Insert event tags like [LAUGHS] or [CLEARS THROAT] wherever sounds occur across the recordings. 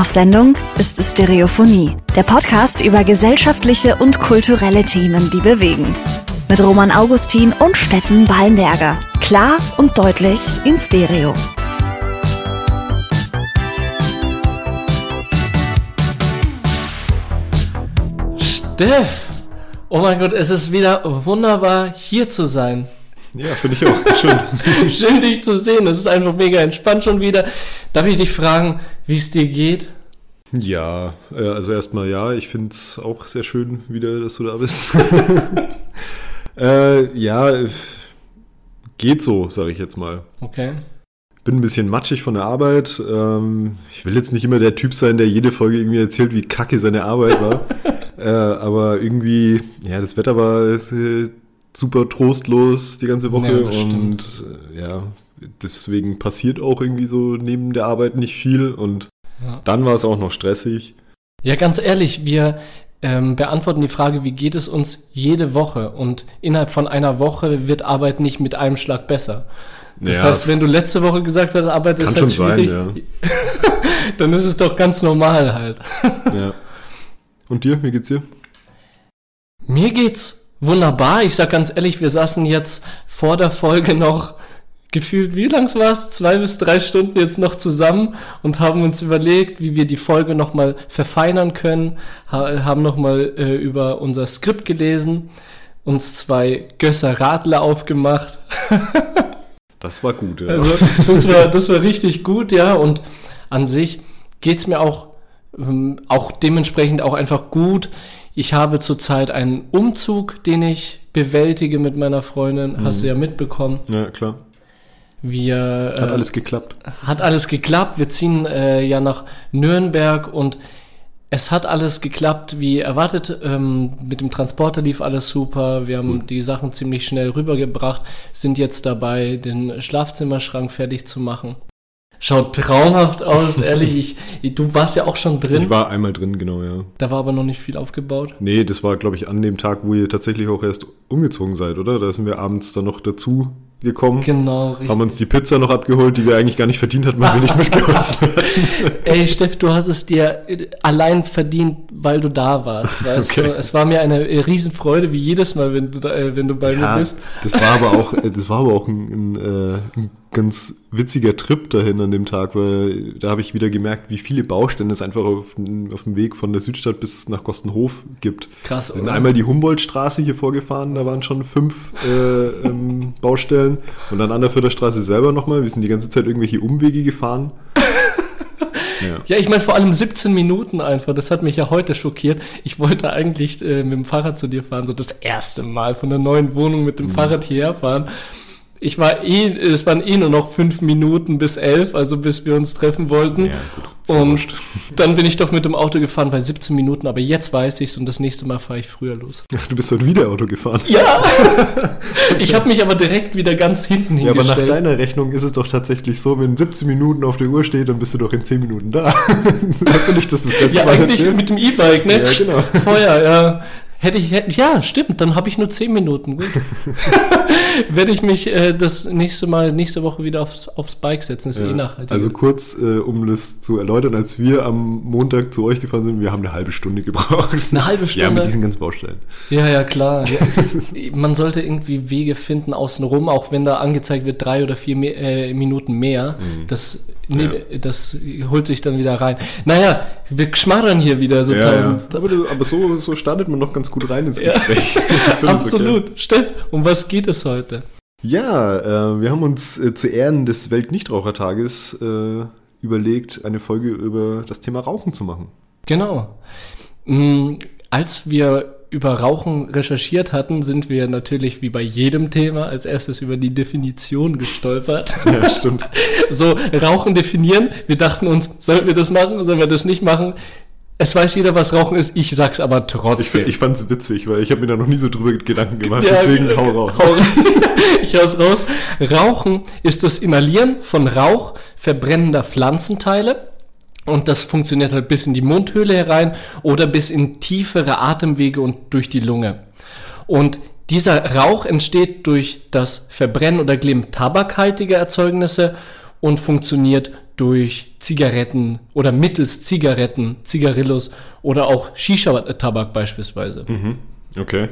Auf Sendung ist Stereophonie, der Podcast über gesellschaftliche und kulturelle Themen, die bewegen. Mit Roman Augustin und Steffen Ballenberger. Klar und deutlich in Stereo. Steff! Oh mein Gott, es ist wieder wunderbar hier zu sein. Ja, finde ich auch. Schön. [LAUGHS] Schön, dich zu sehen. Es ist einfach mega entspannt schon wieder. Darf ich dich fragen, wie es dir geht? Ja, äh, also erstmal ja, ich finde es auch sehr schön wieder, dass du da bist. [LAUGHS] [LAUGHS] äh, ja, geht so, sage ich jetzt mal. Okay. Bin ein bisschen matschig von der Arbeit. Ähm, ich will jetzt nicht immer der Typ sein, der jede Folge irgendwie erzählt, wie kacke seine Arbeit war. äh, aber irgendwie, ja, das Wetter war äh, super trostlos die ganze Woche Ja, und äh, ja, deswegen passiert auch irgendwie so neben der Arbeit nicht viel und Ja. dann war es auch noch stressig. Ja, ganz ehrlich, wir ähm, beantworten die Frage, wie geht es uns jede Woche? Und innerhalb von einer Woche wird Arbeit nicht mit einem Schlag besser. Das Ja, heißt, wenn du letzte Woche gesagt hast, Arbeit ist halt schwierig, sein, [LAUGHS] dann ist es doch ganz normal halt. ja. Und dir, wie geht's dir? Mir geht's wunderbar. Ich sag ganz ehrlich, wir saßen jetzt vor der Folge noch gefühlt, wie lang war es? Zwei bis drei Stunden jetzt noch zusammen und haben uns überlegt, wie wir die Folge nochmal verfeinern können, ha haben nochmal äh, über unser Skript gelesen, uns zwei Gösser Radler aufgemacht. [LAUGHS] Das war gut, ja. Also das war, das war richtig gut, ja. Und an sich geht's mir auch, ähm, auch dementsprechend auch einfach gut. Ich habe zurzeit einen Umzug, den ich bewältige mit meiner Freundin. Hast du ja mitbekommen. ja, klar. Wir Hat äh, alles geklappt. hat alles geklappt. Wir ziehen äh, ja nach Nürnberg und es hat alles geklappt wie erwartet. Ähm, mit dem Transporter lief alles super. Wir haben die Sachen ziemlich schnell rübergebracht, sind jetzt dabei, den Schlafzimmerschrank fertig zu machen. Schaut traumhaft aus, [LAUGHS] ehrlich. Ich, du warst ja auch schon drin. Ich war einmal drin, genau, ja. da war aber noch nicht viel aufgebaut. Nee, das war, glaube ich, an dem Tag, wo ihr tatsächlich auch erst umgezogen seid, oder? Da sind wir abends dann noch dazu gekommen. Genau, richtig. Haben uns die Pizza noch abgeholt, die wir eigentlich gar nicht verdient hatten, weil wir nicht mitgeholfen [LAUGHS] haben. Ey, Steff, du hast es dir allein verdient, weil du da warst. Weißt Okay. du? Es war mir eine Riesenfreude, wie jedes Mal, wenn du, da, äh, wenn du bei mir bist. das war aber auch, äh, das war aber auch ein, ein, äh, ein ganz witziger Trip dahin an dem Tag, weil da habe ich wieder gemerkt, wie viele Baustellen es einfach auf, dem- auf dem Weg von der Südstadt bis nach Gostenhof gibt. Krass, Wir sind oder? einmal die Humboldtstraße hier vorgefahren, da waren schon fünf äh, [LAUGHS] ähm, Baustellen. Und dann an der Förderstraße selber nochmal. Wir sind die ganze Zeit irgendwelche Umwege gefahren. [LAUGHS] ja. Ja, ich meine vor allem 17 Minuten einfach. Das hat mich ja heute schockiert. Ich wollte eigentlich äh, mit dem Fahrrad zu dir fahren, so das erste Mal von der neuen Wohnung mit dem Mhm. Fahrrad hierher fahren. Ich war eh, es waren eh nur noch fünf Minuten bis elf, also bis wir uns treffen wollten. Ja, gut. Ja Und [LAUGHS] dann bin ich doch mit dem Auto gefahren bei 17 Minuten, aber jetzt weiß ich's und das nächste Mal fahre ich früher los. [LAUGHS] Du bist heute wieder Auto gefahren. Ja! [LAUGHS] ich habe mich aber direkt wieder ganz hinten Ja, aber nach hingestellt. deiner Rechnung ist es doch tatsächlich so, wenn 17 Minuten auf der Uhr steht, dann bist du doch in 10 Minuten da. Hast du nicht das das letzte ja, Mal eigentlich erzählt? mit dem E-Bike, ne? Ja, genau. Vorher, ja. Hätte ich, hätte, ja, stimmt, dann habe ich nur 10 Minuten. Gut. [LAUGHS] Werde ich mich äh, das nächste Mal, nächste Woche wieder aufs, aufs Bike setzen. Ist eh Ja. nachhaltig. Also kurz, äh, um das zu erläutern, als wir am Montag zu euch gefahren sind, wir haben eine halbe Stunde gebraucht. Eine halbe Ja, Stunde? mit diesen ganzen Baustellen. Ja, ja, klar. [LAUGHS] Ja. Man sollte irgendwie Wege finden außenrum, auch wenn da angezeigt wird, drei oder vier Me äh, Minuten mehr. Das, ne, das holt sich dann wieder rein. Naja, wir schmarrn hier wieder so Ja, ja. tausend. Aber, aber so, so startet man noch ganz gut rein ins Ja. Gespräch. [LAUGHS] Es Absolut. Steff, um was geht es heute? Ja, äh, wir haben uns äh, zu Ehren des Weltnichtrauchertages äh, überlegt, eine Folge über das Thema Rauchen zu machen. Genau. Mm, Als wir über Rauchen recherchiert hatten, sind wir natürlich wie bei jedem Thema als erstes über die Definition gestolpert. [LAUGHS] Ja, stimmt. so, Rauchen definieren. Wir dachten uns, sollen wir das machen, sollen wir das nicht machen? Es weiß jeder, was Rauchen ist, ich sag's aber Ich, trotzdem. ich fand es witzig, weil ich habe mir da noch nie so drüber Gedanken gemacht. Ja, deswegen äh, hau raus. hau- [LAUGHS] ich hau's raus. Rauchen ist das Inhalieren von Rauch verbrennender Pflanzenteile. Und das funktioniert halt bis in die Mundhöhle herein oder bis in tiefere Atemwege und durch die Lunge. Und dieser Rauch entsteht durch das Verbrennen oder Glimmen tabakhaltiger Erzeugnisse und funktioniert durch Zigaretten oder mittels Zigaretten, Zigarillos oder auch Shisha-Tabak beispielsweise. Mhm. Okay.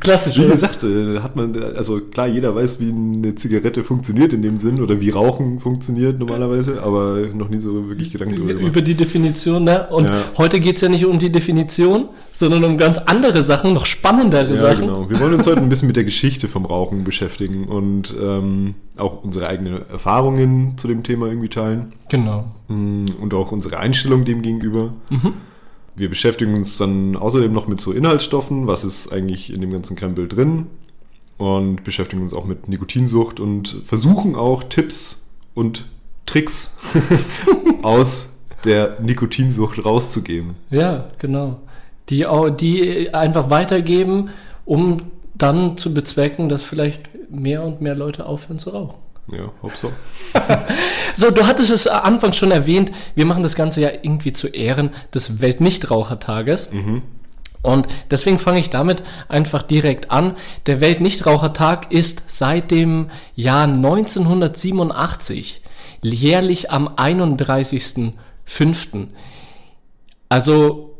Klassisch, Wie gesagt, äh, hat man, also klar, jeder weiß, wie eine Zigarette funktioniert in dem Sinn oder wie Rauchen funktioniert normalerweise, aber noch nie so wirklich Gedanken darüber. Über die Definition, ne? Und Ja. heute geht es ja nicht um die Definition, sondern um ganz andere Sachen, noch spannendere Ja, Sachen. genau. Wir wollen uns heute ein bisschen mit der Geschichte vom Rauchen beschäftigen und ähm, auch unsere eigenen Erfahrungen zu dem Thema irgendwie teilen Genau. Mm, und auch unsere Einstellung dem gegenüber. Wir beschäftigen uns dann außerdem noch mit so Inhaltsstoffen, was ist eigentlich in dem ganzen Krempel drin und beschäftigen uns auch mit Nikotinsucht und versuchen auch Tipps und Tricks [LAUGHS] aus der Nikotinsucht rauszugeben. Ja, genau. Die, die einfach weitergeben, um dann zu bezwecken, dass vielleicht mehr und mehr Leute aufhören zu rauchen. Ja, hopp so. [LAUGHS] So, du hattest es anfangs schon erwähnt, wir machen das Ganze ja irgendwie zu Ehren des Weltnichtrauchertages. Und deswegen fange ich damit einfach direkt an. Der Weltnichtrauchertag ist seit dem Jahr 1987 jährlich am 31.05. Also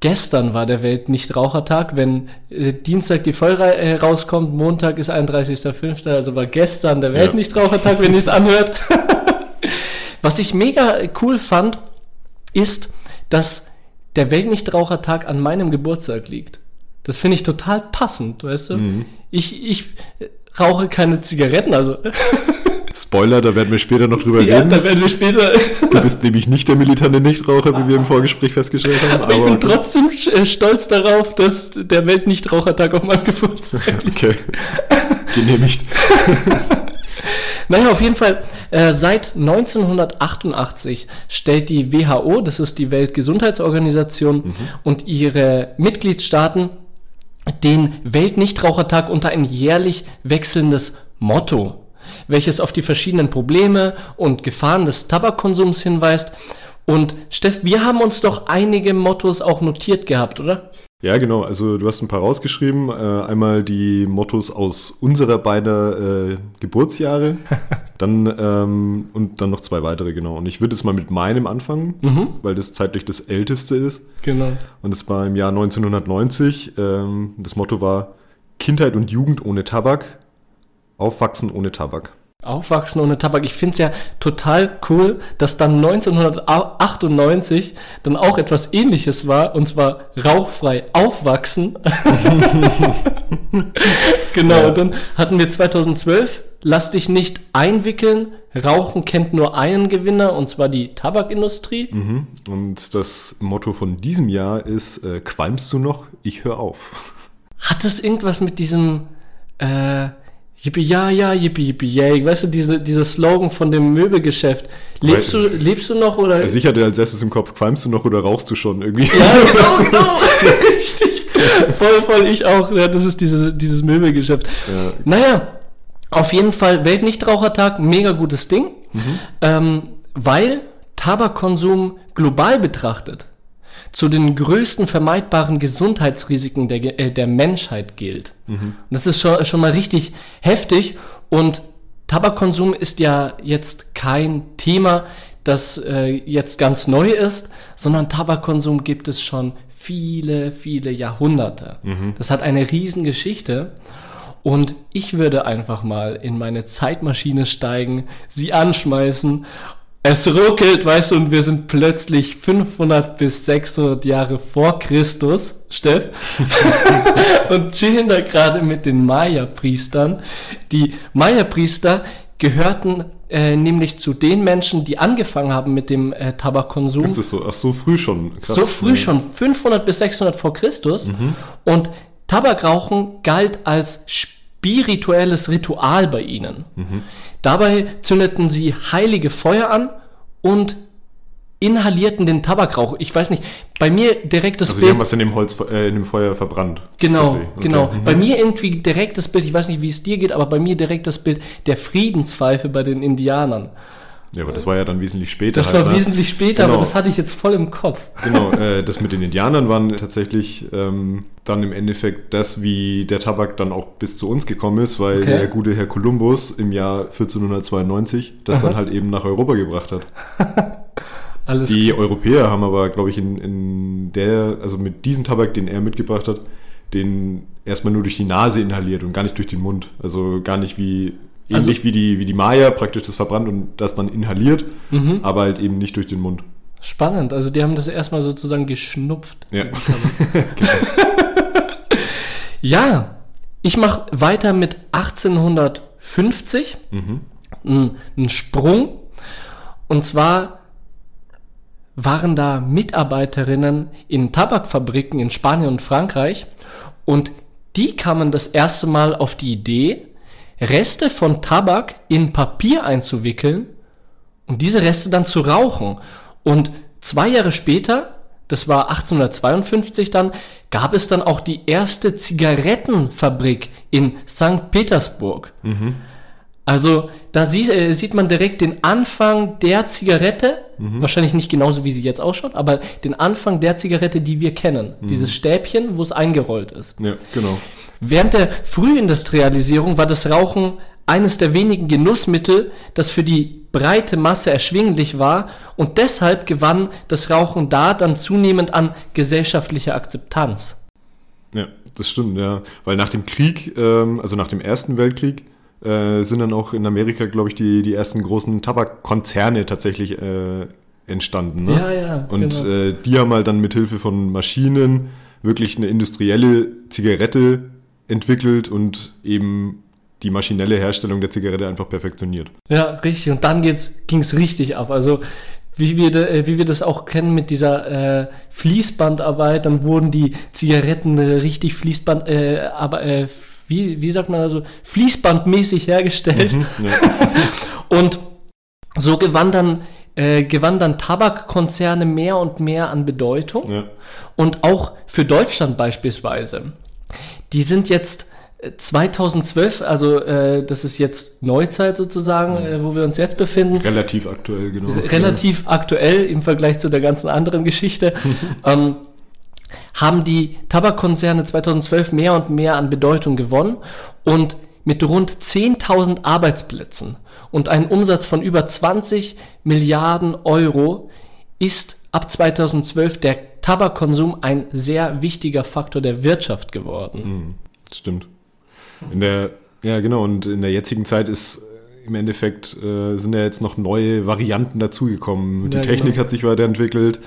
gestern war der Weltnichtrauchertag. Wenn äh, Dienstag die Folge äh, rauskommt, Montag ist 31.05. Also war gestern der Ja. Weltnichtrauchertag, wenn ihr es [LAUGHS] anhört. Was ich mega cool fand, ist, dass der Weltnichtrauchertag an meinem Geburtstag liegt. Das finde ich total passend, weißt du? Ich, ich äh, rauche keine Zigaretten, also [LAUGHS] Spoiler, da werden wir später noch drüber ja, reden. da werden wir später. Du bist nämlich nicht der militante Nichtraucher, wie wir im Vorgespräch festgestellt haben. Aber ich bin trotzdem äh, stolz darauf, dass der Weltnichtrauchertag auf meinem Geburtstag liegt. Okay. Genehmigt. [LAUGHS] Naja, auf jeden Fall, äh, seit 1988 stellt die WHO, das ist die Weltgesundheitsorganisation, und ihre Mitgliedstaaten den Weltnichtrauchertag unter ein jährlich wechselndes Motto, welches auf die verschiedenen Probleme und Gefahren des Tabakkonsums hinweist. Und Steff, wir haben uns doch einige Mottos auch notiert gehabt, oder? Ja, genau. Also du hast ein paar rausgeschrieben. Äh, einmal die Mottos aus unserer beider äh, Geburtsjahre. [LAUGHS] dann ähm, und dann noch zwei weitere, genau. Und ich würde jetzt mal mit meinem anfangen, weil das zeitlich das älteste ist. Genau. Und es war im Jahr 1990. Ähm, das Motto war Kindheit und Jugend ohne Tabak, Aufwachsen ohne Tabak. Aufwachsen ohne Tabak. Ich finde es ja total cool, dass dann 1998 dann auch etwas ähnliches war, und zwar rauchfrei aufwachsen. [LAUGHS] genau, Ja. dann hatten wir 2012, lass dich nicht einwickeln, Rauchen kennt nur einen Gewinner, und zwar die Tabakindustrie. Mhm. Und das Motto von diesem Jahr ist, äh, qualmst du noch? Ich höre auf. Hat es irgendwas mit diesem, äh, Yippie ja ja, yippie yippie yay, weißt du, diese, dieser Slogan von dem Möbelgeschäft. Lebst du, lebst du noch oder? Also ich hatte als erstes im Kopf, qualmst du noch oder rauchst du schon irgendwie? Ja, [LAUGHS] genau, genau. [LAUGHS] Richtig. Voll, voll, ich auch. Ja, das ist dieses, dieses Möbelgeschäft. Ja. Naja, auf jeden Fall Weltnichtrauchertag, mega gutes Ding. Ähm, weil Tabakkonsum global betrachtet zu den größten vermeidbaren Gesundheitsrisiken der, äh, der Menschheit gilt. Und das ist schon, schon mal richtig heftig. Und Tabakkonsum ist ja jetzt kein Thema, das äh, jetzt ganz neu ist, sondern Tabakkonsum gibt es schon viele, viele Jahrhunderte. Das hat eine Riesengeschichte. Und ich würde einfach mal in meine Zeitmaschine steigen, sie anschmeißen. Es ruckelt, weißt du, und wir sind plötzlich 500 bis 600 Jahre vor Christus, Steff, [LAUGHS] und chillen da gerade mit den Maya-Priestern. Die Maya-Priester gehörten äh, nämlich zu den Menschen, die angefangen haben mit dem äh, Tabakkonsum. Ist das so? Ach, so früh schon. Krass. So früh schon, 500 bis 600 vor Christus. Und Tabakrauchen galt als spirituelles Ritual bei ihnen. Dabei zündeten sie heilige Feuer an und inhalierten den Tabakrauch. Ich weiß nicht, bei mir direkt das Also die Bild. haben was in dem Holz, äh, in dem Feuer verbrannt. Genau. Okay. genau. Mhm. Bei mir irgendwie direkt das Bild, ich weiß nicht, wie es dir geht, aber bei mir direkt das Bild der Friedenspfeife bei den Indianern. Ja, aber das war ja dann wesentlich später. Das halt, war ne? wesentlich später, Genau. aber das hatte ich jetzt voll im Kopf. Genau, [LAUGHS] äh, das mit den Indianern waren tatsächlich ähm, dann im Endeffekt das, wie der Tabak dann auch bis zu uns gekommen ist, weil Okay. der gute Herr Kolumbus im Jahr 1492 das Aha. dann halt eben nach Europa gebracht hat. [LAUGHS] Alles Die Europäer haben aber, glaube ich, in, in der, also mit diesem Tabak, den er mitgebracht hat, den erstmal nur durch die Nase inhaliert und gar nicht durch den Mund. Also gar nicht wie, Also- ähnlich wie die, wie die Maya praktisch das verbrannt und das dann inhaliert, Mhm. aber halt eben nicht durch den Mund. spannend. Also die haben das erstmal sozusagen geschnupft. Ja. [LAUGHS] Ja, ich mache weiter mit 1850. mhm. ein, ein Sprung. Und zwar waren da Mitarbeiterinnen in Tabakfabriken in Spanien und Frankreich und die kamen das erste Mal auf die Idee, Reste von Tabak in Papier einzuwickeln und diese Reste dann zu rauchen. Und zwei Jahre später, das war 1852 dann, gab es dann auch die erste Zigarettenfabrik in St. Petersburg. Also da sie, äh, sieht man direkt den Anfang der Zigarette, wahrscheinlich nicht genauso wie sie jetzt ausschaut, aber den Anfang der Zigarette, die wir kennen. Dieses Stäbchen, wo es eingerollt ist. Ja, genau. Während der Frühindustrialisierung war das Rauchen eines der wenigen Genussmittel, das für die breite Masse erschwinglich war und deshalb gewann das Rauchen da dann zunehmend an gesellschaftlicher Akzeptanz. Ja, das stimmt, ja. Weil nach dem Krieg, ähm, also nach dem Ersten Weltkrieg, äh, sind dann auch in Amerika, glaube ich, die, die ersten großen Tabakkonzerne tatsächlich äh, entstanden. Ne? Ja, ja, Und genau. äh, die haben halt dann mit Hilfe von Maschinen wirklich eine industrielle Zigarette entwickelt und eben die maschinelle Herstellung der Zigarette einfach perfektioniert. Ja, richtig. Und dann ging es richtig ab. Also wie wir, de, äh, wie wir das auch kennen mit dieser äh, Fließbandarbeit, dann wurden die Zigaretten äh, richtig Fließband, äh, aber äh, wie, wie sagt man also, fließbandmäßig hergestellt. Ja. [LAUGHS] Und so gewann dann, äh, gewann dann Tabakkonzerne mehr und mehr an Bedeutung. ja. Und auch für Deutschland beispielsweise. Die sind jetzt äh, 2012, also äh, das ist jetzt Neuzeit sozusagen, äh, wo wir uns jetzt befinden, Relativ aktuell, genau. relativ aktuell im Vergleich zu der ganzen anderen Geschichte, [LAUGHS] ähm, haben die Tabakkonzerne 2012 mehr und mehr an Bedeutung gewonnen und mit rund 10.000 Arbeitsplätzen und einem Umsatz von über 20 Milliarden Euro ist ab 2012 der Tabakkonsum ein sehr wichtiger Faktor der Wirtschaft geworden. Mhm, Stimmt. In der, ja genau, und in der jetzigen Zeit ist äh, im Endeffekt äh, sind ja jetzt noch neue Varianten dazugekommen. Die Ja, Technik genau. hat sich weiterentwickelt.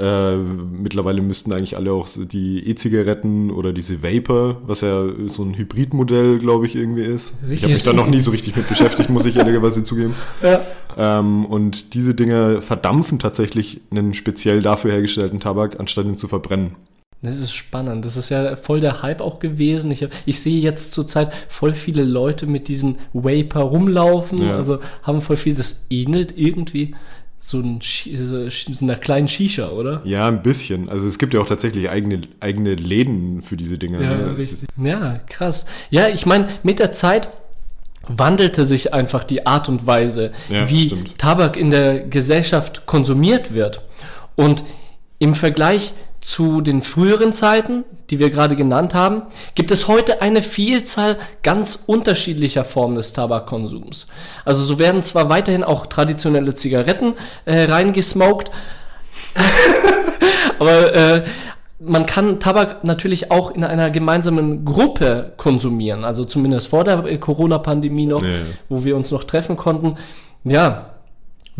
Äh, mittlerweile müssten eigentlich alle auch die E-Zigaretten oder diese Vapor, was ja so ein Hybridmodell, glaube ich, irgendwie ist. ich Richtig, habe mich da noch nie so richtig mit beschäftigt, muss ich ehrlicherweise zugeben. [LAUGHS] Ja. Ähm, und diese Dinger verdampfen tatsächlich einen speziell dafür hergestellten Tabak, anstatt ihn zu verbrennen. Das ist spannend. Das ist ja voll der Hype auch gewesen. Ich, ich sehe jetzt zurzeit voll viele Leute mit diesen Vapor rumlaufen. Ja. Also haben voll viel, das ähnelt irgendwie so, ein, so einer kleinen Shisha, oder? Ja, ein bisschen. Also es gibt ja auch tatsächlich eigene, eigene Läden für diese Dinger. ne? Das ist- Ja, krass. Ja, ich meine, mit der Zeit wandelte sich einfach die Art und Weise, Ja, wie stimmt. Tabak in der Gesellschaft konsumiert wird. Und im Vergleich zu den früheren Zeiten, die wir gerade genannt haben, gibt es heute eine Vielzahl ganz unterschiedlicher Formen des Tabakkonsums. Also so werden zwar weiterhin auch traditionelle Zigaretten äh, reingesmoked, [LAUGHS] aber äh, man kann Tabak natürlich auch in einer gemeinsamen Gruppe konsumieren, also zumindest vor der äh, Corona-Pandemie noch, Ja, ja. wo wir uns noch treffen konnten. Ja,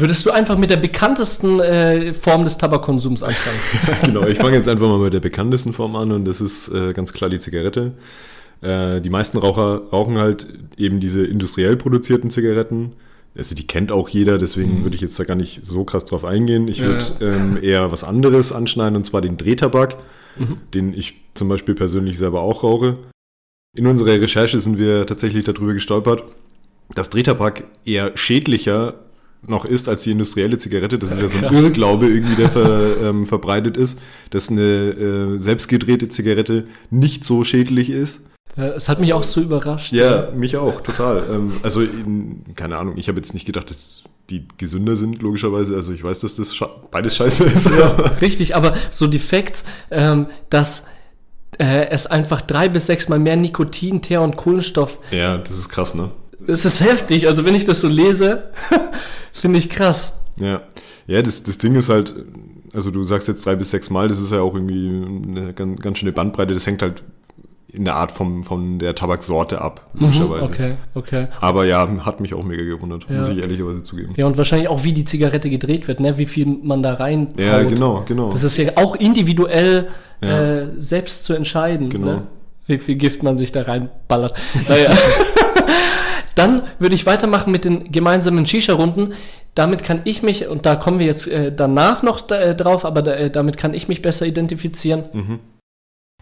würdest du einfach mit der bekanntesten äh, Form des Tabakkonsums anfangen? [LAUGHS] genau, ich fange jetzt einfach mal mit der bekanntesten Form an und das ist äh, ganz klar die Zigarette. Äh, die meisten Raucher rauchen halt eben diese industriell produzierten Zigaretten. Also die kennt auch jeder, deswegen würde ich jetzt da gar nicht so krass drauf eingehen. Ich Ja, würde ähm, eher was anderes anschneiden und zwar den Drehtabak, den ich zum Beispiel persönlich selber auch rauche. In unserer Recherche sind wir tatsächlich darüber gestolpert, dass Drehtabak eher schädlicher noch ist als die industrielle Zigarette. Das ist ja so ein Krass. Irrglaube irgendwie, der ver, [LAUGHS] ähm, verbreitet ist, dass eine äh, selbstgedrehte Zigarette nicht so schädlich ist. Ja, Es hat mich auch so überrascht. Ja, mich auch, total. ähm, also, in, keine Ahnung, ich habe jetzt nicht gedacht, dass die gesünder sind, logischerweise. Also ich weiß, dass das beides scheiße ist. Ja, [LAUGHS] richtig, aber so die Facts, ähm, dass äh, es einfach drei bis sechsmal mehr Nikotin, Teer und Kohlenstoff. Ja, das ist krass, ne? Das ist heftig. Also wenn ich das so lese, [LAUGHS] finde ich krass. Ja, ja das, das Ding ist halt, also du sagst jetzt drei bis sechs Mal, das ist ja auch irgendwie eine ganz, ganz schöne Bandbreite. Das hängt halt in der Art vom, von der Tabaksorte ab, logischerweise. Mhm, okay, okay. Aber ja, hat mich auch mega gewundert, ja. muss ich ehrlicherweise zugeben. Ja, und wahrscheinlich auch, wie die Zigarette gedreht wird, ne? wie viel man da rein Ja, genau, genau. Das ist ja auch individuell ja. Äh, selbst zu entscheiden, genau. ne? wie viel Gift man sich da reinballert. [LAUGHS] naja. [LAUGHS] Dann würde ich weitermachen mit den gemeinsamen Shisha-Runden. Damit kann ich mich, und da kommen wir jetzt äh, danach noch da, äh, drauf, aber da, äh, damit kann ich mich besser identifizieren. Mhm.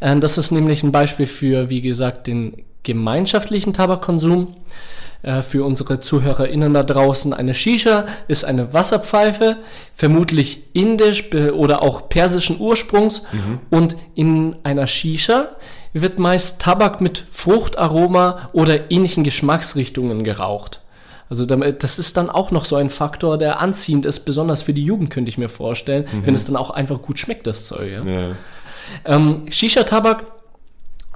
Äh, das ist nämlich ein Beispiel für, wie gesagt, den gemeinschaftlichen Tabakkonsum. Äh, für unsere ZuhörerInnen da draußen. Eine Shisha ist eine Wasserpfeife, vermutlich indisch oder auch persischen Ursprungs. Mhm. Und in einer Shisha wird meist Tabak mit Fruchtaroma oder ähnlichen Geschmacksrichtungen geraucht. Also das ist dann auch noch so ein Faktor, der anziehend ist, besonders für die Jugend, könnte ich mir vorstellen, mhm. wenn es dann auch einfach gut schmeckt, das Zeug. Ja? Ja. Ähm, Shisha-Tabak,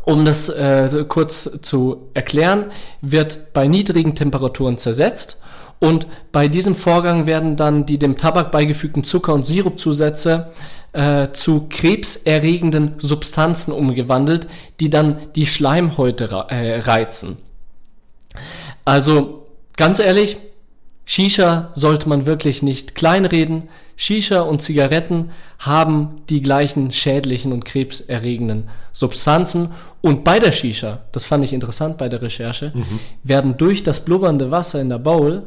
um das äh, kurz zu erklären, wird bei niedrigen Temperaturen zersetzt und bei diesem Vorgang werden dann die dem Tabak beigefügten Zucker- und Sirupzusätze äh, zu krebserregenden Substanzen umgewandelt, die dann die Schleimhäute äh, reizen. Also ganz ehrlich, Shisha sollte man wirklich nicht kleinreden. Shisha und Zigaretten haben die gleichen schädlichen und krebserregenden Substanzen. Und bei der Shisha, das fand ich interessant bei der Recherche, mhm. werden durch das blubbernde Wasser in der Bowl,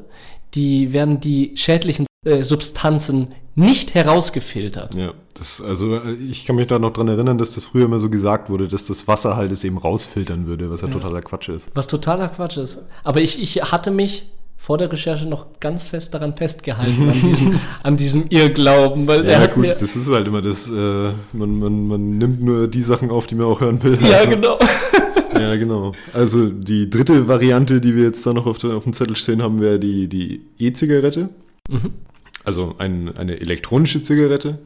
die werden die schädlichen äh, Substanzen nicht herausgefiltert. Ja, das, also ich kann mich da noch dran erinnern, dass das früher immer so gesagt wurde, dass das Wasser halt es eben rausfiltern würde, was ja, ja. totaler Quatsch ist. Was totaler Quatsch ist. Aber ich, ich hatte mich vor der Recherche noch ganz fest daran festgehalten, an [LAUGHS] diesem, an diesem Irrglauben. Weil ja, gut, das ist halt immer das, äh, man, man, man nimmt nur die Sachen auf, die man auch hören will. Ja, genau. [LAUGHS] ja, genau. Also die dritte Variante, die wir jetzt da noch auf, auf dem Zettel stehen haben, wäre die, die E-Zigarette. Mhm. Also ein, eine elektronische Zigarette.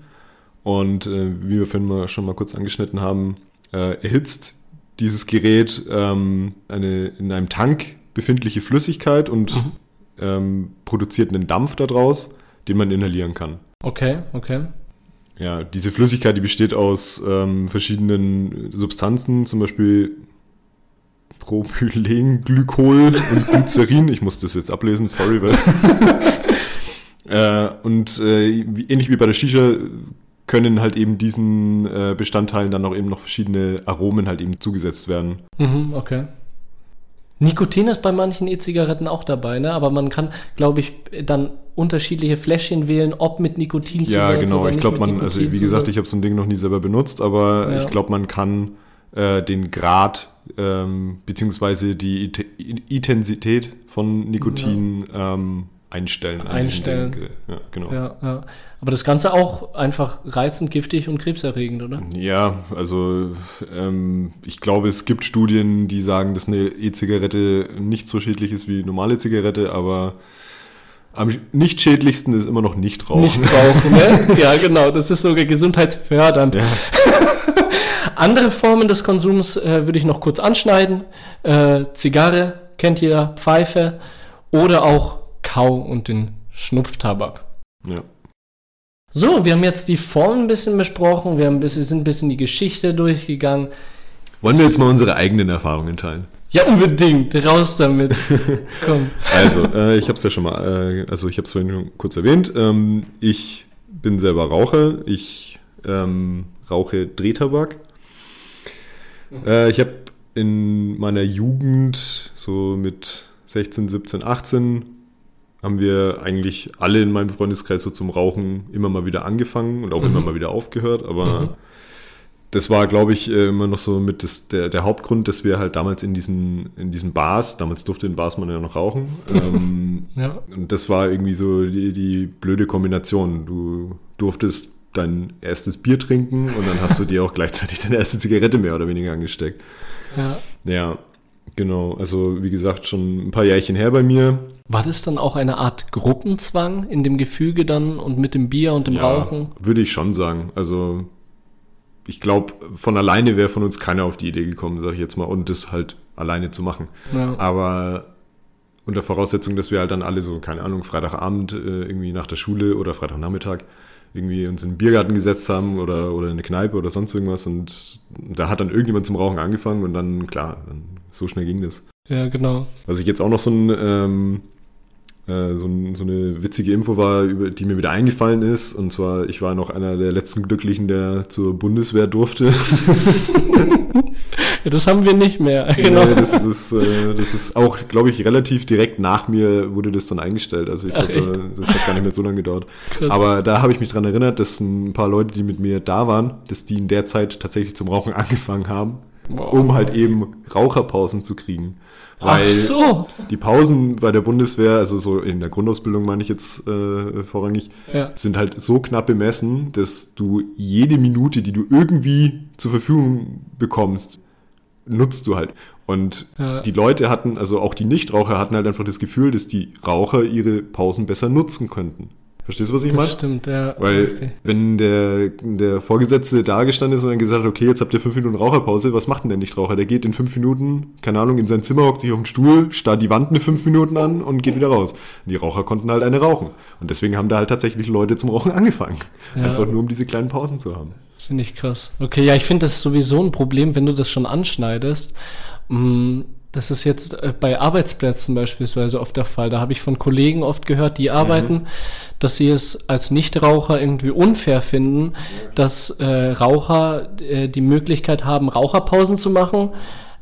Und äh, wie wir vorhin mal, schon mal kurz angeschnitten haben, äh, erhitzt dieses Gerät ähm, eine in einem Tank befindliche Flüssigkeit und mhm. ähm, produziert einen Dampf daraus, den man inhalieren kann. Okay, okay. Ja, diese Flüssigkeit, die besteht aus ähm, verschiedenen Substanzen, zum Beispiel Propylenglykol und Glycerin. Ich muss das jetzt ablesen, sorry, weil. [LAUGHS] äh, und äh, ähnlich wie bei der Shisha können halt eben diesen äh, Bestandteilen dann auch eben noch verschiedene Aromen halt eben zugesetzt werden. Mhm, okay. Nikotin ist bei manchen E-Zigaretten auch dabei, ne? aber man kann, glaube ich, dann unterschiedliche Fläschchen wählen, ob mit Nikotin Ja, genau. Ich glaube, man, also wie gesagt, ich habe so ein Ding noch nie selber benutzt, aber ja. ich glaube, man kann äh, den Grad ähm, beziehungsweise die Intensität von Nikotin ja. ähm, einstellen. Einstellen. Ja, genau. Ja, ja. Aber das Ganze auch einfach reizend, giftig und krebserregend, oder? Ja, also ähm, ich glaube, es gibt Studien, die sagen, dass eine E-Zigarette nicht so schädlich ist wie normale Zigarette, aber am nicht schädlichsten ist immer noch nicht rauchen. Nicht rauchen, ne? [LAUGHS] ja, genau. Das ist sogar gesundheitsfördernd. Ja. [LAUGHS] Andere Formen des Konsums äh, würde ich noch kurz anschneiden. Äh, Zigarre, kennt jeder, Pfeife oder auch Kau und den Schnupftabak. Ja. So, wir haben jetzt die Form ein bisschen besprochen, wir haben ein bisschen, sind ein bisschen die Geschichte durchgegangen. Wollen wir jetzt mal unsere eigenen Erfahrungen teilen? Ja, unbedingt, raus damit. [LAUGHS] Komm. Also, äh, ich habe es ja schon mal, äh, also ich habe es vorhin kurz erwähnt. Ähm, ich bin selber Raucher. Ich ähm, rauche Drehtabak. Mhm. Äh, ich habe in meiner Jugend, so mit 16, 17, 18, haben wir eigentlich alle in meinem Freundeskreis so zum Rauchen immer mal wieder angefangen und auch mhm. immer mal wieder aufgehört. Aber mhm. das war, glaube ich, äh, immer noch so mit das, der, der Hauptgrund, dass wir halt damals in diesen, in diesen Bars, damals durfte in Bars man ja noch rauchen. ähm, [LAUGHS] ja. Und das war irgendwie so die, die blöde Kombination. Du durftest dein erstes Bier trinken und dann hast du dir auch gleichzeitig deine erste Zigarette mehr oder weniger angesteckt. Ja. Ja, Genau, also wie gesagt, schon ein paar Jährchen her bei mir. War das dann auch eine Art Gruppenzwang in dem Gefüge dann und mit dem Bier und dem Rauchen? Würde ich schon sagen. Also ich glaube, von alleine wäre von uns keiner auf die Idee gekommen, sage ich jetzt mal, und das halt alleine zu machen. Ja. Aber unter Voraussetzung, dass wir halt dann alle so, keine Ahnung, Freitagabend äh, irgendwie nach der Schule oder Freitagnachmittag irgendwie uns in den Biergarten gesetzt haben oder, oder in eine Kneipe oder sonst irgendwas und da hat dann irgendjemand zum Rauchen angefangen und dann, klar, dann, so schnell ging das. Ja, genau. Was ich jetzt auch noch so ein, ähm, äh, so, ein, so eine witzige Info war, über, die mir wieder eingefallen ist. Und zwar, ich war noch einer der letzten Glücklichen, der zur Bundeswehr durfte. [LAUGHS] Das haben wir nicht mehr. Genau. Nee, das, ist, äh, das ist auch, glaube ich, relativ direkt nach mir wurde das dann eingestellt. Also ich Ach, glaube, das hat gar nicht mehr so lange gedauert. Krass. Aber da habe ich mich dran erinnert, dass ein paar Leute, die mit mir da waren, dass die in der Zeit tatsächlich zum Rauchen [LAUGHS] angefangen haben, Wow. um halt eben Raucherpausen zu kriegen. Ach so. die Pausen bei der Bundeswehr, also so in der Grundausbildung meine ich jetzt äh, vorrangig, Ja. sind halt so knapp bemessen, dass du jede Minute, die du irgendwie zur Verfügung bekommst, nutzt du halt. Und Ja. die Leute hatten, also auch die Nichtraucher hatten halt einfach das Gefühl, dass die Raucher ihre Pausen besser nutzen könnten. Verstehst du, was ich meine? Das stimmt, ja. Weil richtig. wenn der, der Vorgesetzte da gestanden ist und dann gesagt hat, okay, jetzt habt ihr fünf Minuten Raucherpause, was macht denn der Nichtraucher? Der geht in fünf Minuten, keine Ahnung, in sein Zimmer, hockt sich auf den Stuhl, starrt die Wand eine fünf Minuten an und geht wieder raus. Und die Raucher konnten halt eine rauchen. Und deswegen haben da halt tatsächlich Leute zum Rauchen angefangen. Ja. Einfach nur, um diese kleinen Pausen zu haben. Finde ich krass. Okay, ja, ich finde das ist sowieso ein Problem, wenn du das schon anschneidest. Mm, Das ist jetzt äh, bei Arbeitsplätzen beispielsweise oft der Fall. Da habe ich von Kollegen oft gehört, die arbeiten, dass sie es als Nichtraucher irgendwie unfair finden, dass äh, Raucher äh, die Möglichkeit haben, Raucherpausen zu machen.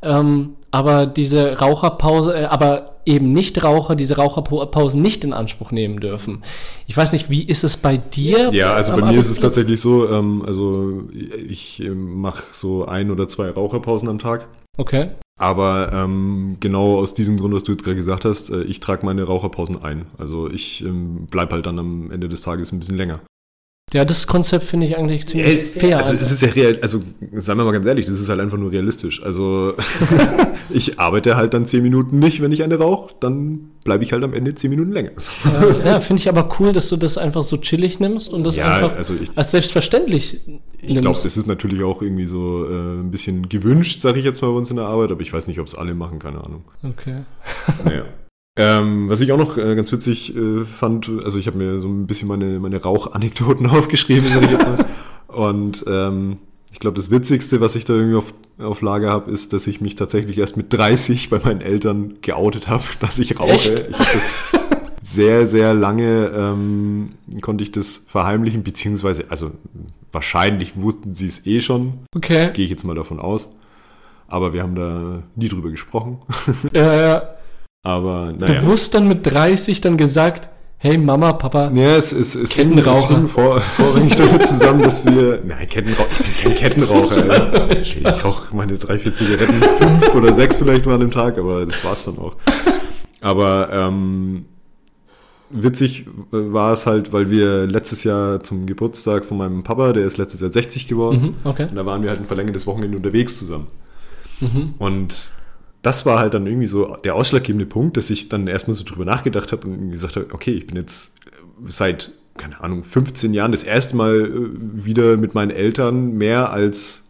Ähm, aber diese Raucherpause, äh, aber eben Nichtraucher diese Raucherpausen nicht in Anspruch nehmen dürfen. Ich weiß nicht, wie ist es bei dir? Ja, also bei mir ist es tatsächlich so, ähm, also ich ähm, mache so ein oder zwei Raucherpausen am Tag. Okay. Aber ähm, genau aus diesem Grund, was du jetzt gerade gesagt hast, äh, ich trage meine Raucherpausen ein. Also ich ähm, bleib halt dann am Ende des Tages ein bisschen länger. Ja, das Konzept finde ich eigentlich ziemlich fair. Also einfach. es ist ja real, also sagen wir mal ganz ehrlich, das ist halt einfach nur realistisch. Also [LAUGHS] ich arbeite halt dann zehn Minuten nicht, wenn ich eine rauche, dann bleibe ich halt am Ende zehn Minuten länger. ja, ja finde ich aber cool, dass du das einfach so chillig nimmst und das Ja, einfach also ich- als selbstverständlich Ich glaube, das ist natürlich auch irgendwie so äh, ein bisschen gewünscht, sage ich jetzt mal bei uns in der Arbeit, aber ich weiß nicht, ob es alle machen, keine Ahnung. Okay. Naja. [LAUGHS] Ähm, was ich auch noch äh, ganz witzig äh, fand, also ich habe mir so ein bisschen meine, meine Rauchanekdoten [LAUGHS] aufgeschrieben. Und ähm, ich glaube, das Witzigste, was ich da irgendwie auf, auf Lager habe, ist, dass ich mich tatsächlich erst mit 30 bei meinen Eltern geoutet habe, [LAUGHS] dass ich rauche. Echt? Ich habe das sehr, sehr lange ähm, konnte ich das verheimlichen, beziehungsweise, also wahrscheinlich wussten sie es eh schon, Okay. gehe ich jetzt mal davon aus. Aber wir haben da nie drüber gesprochen. Ja, ja. Aber naja. Bewusst dann mit 30 dann gesagt, hey Mama, Papa, Ja, es, es, es, hing, es Kettenraucher. hing vor, vorrangig [LAUGHS] damit zusammen, dass wir. Nein, Kettenraucher. Ich bin kein [LAUGHS] Kettenraucher. Ey. Ich rauche meine drei, vier Zigaretten, fünf oder sechs vielleicht mal am Tag, aber das war's dann auch. Aber ähm, witzig äh, war es halt, weil wir letztes Jahr zum Geburtstag von meinem Papa, der ist letztes Jahr 60 geworden, Mhm, okay. und da waren wir halt ein verlängertes Wochenende unterwegs zusammen. Mhm. Und das war halt dann irgendwie so der ausschlaggebende Punkt, dass ich dann erstmal so drüber nachgedacht habe und gesagt habe, okay, ich bin jetzt seit, keine Ahnung, 15 Jahren das erste Mal äh, wieder mit meinen Eltern mehr als,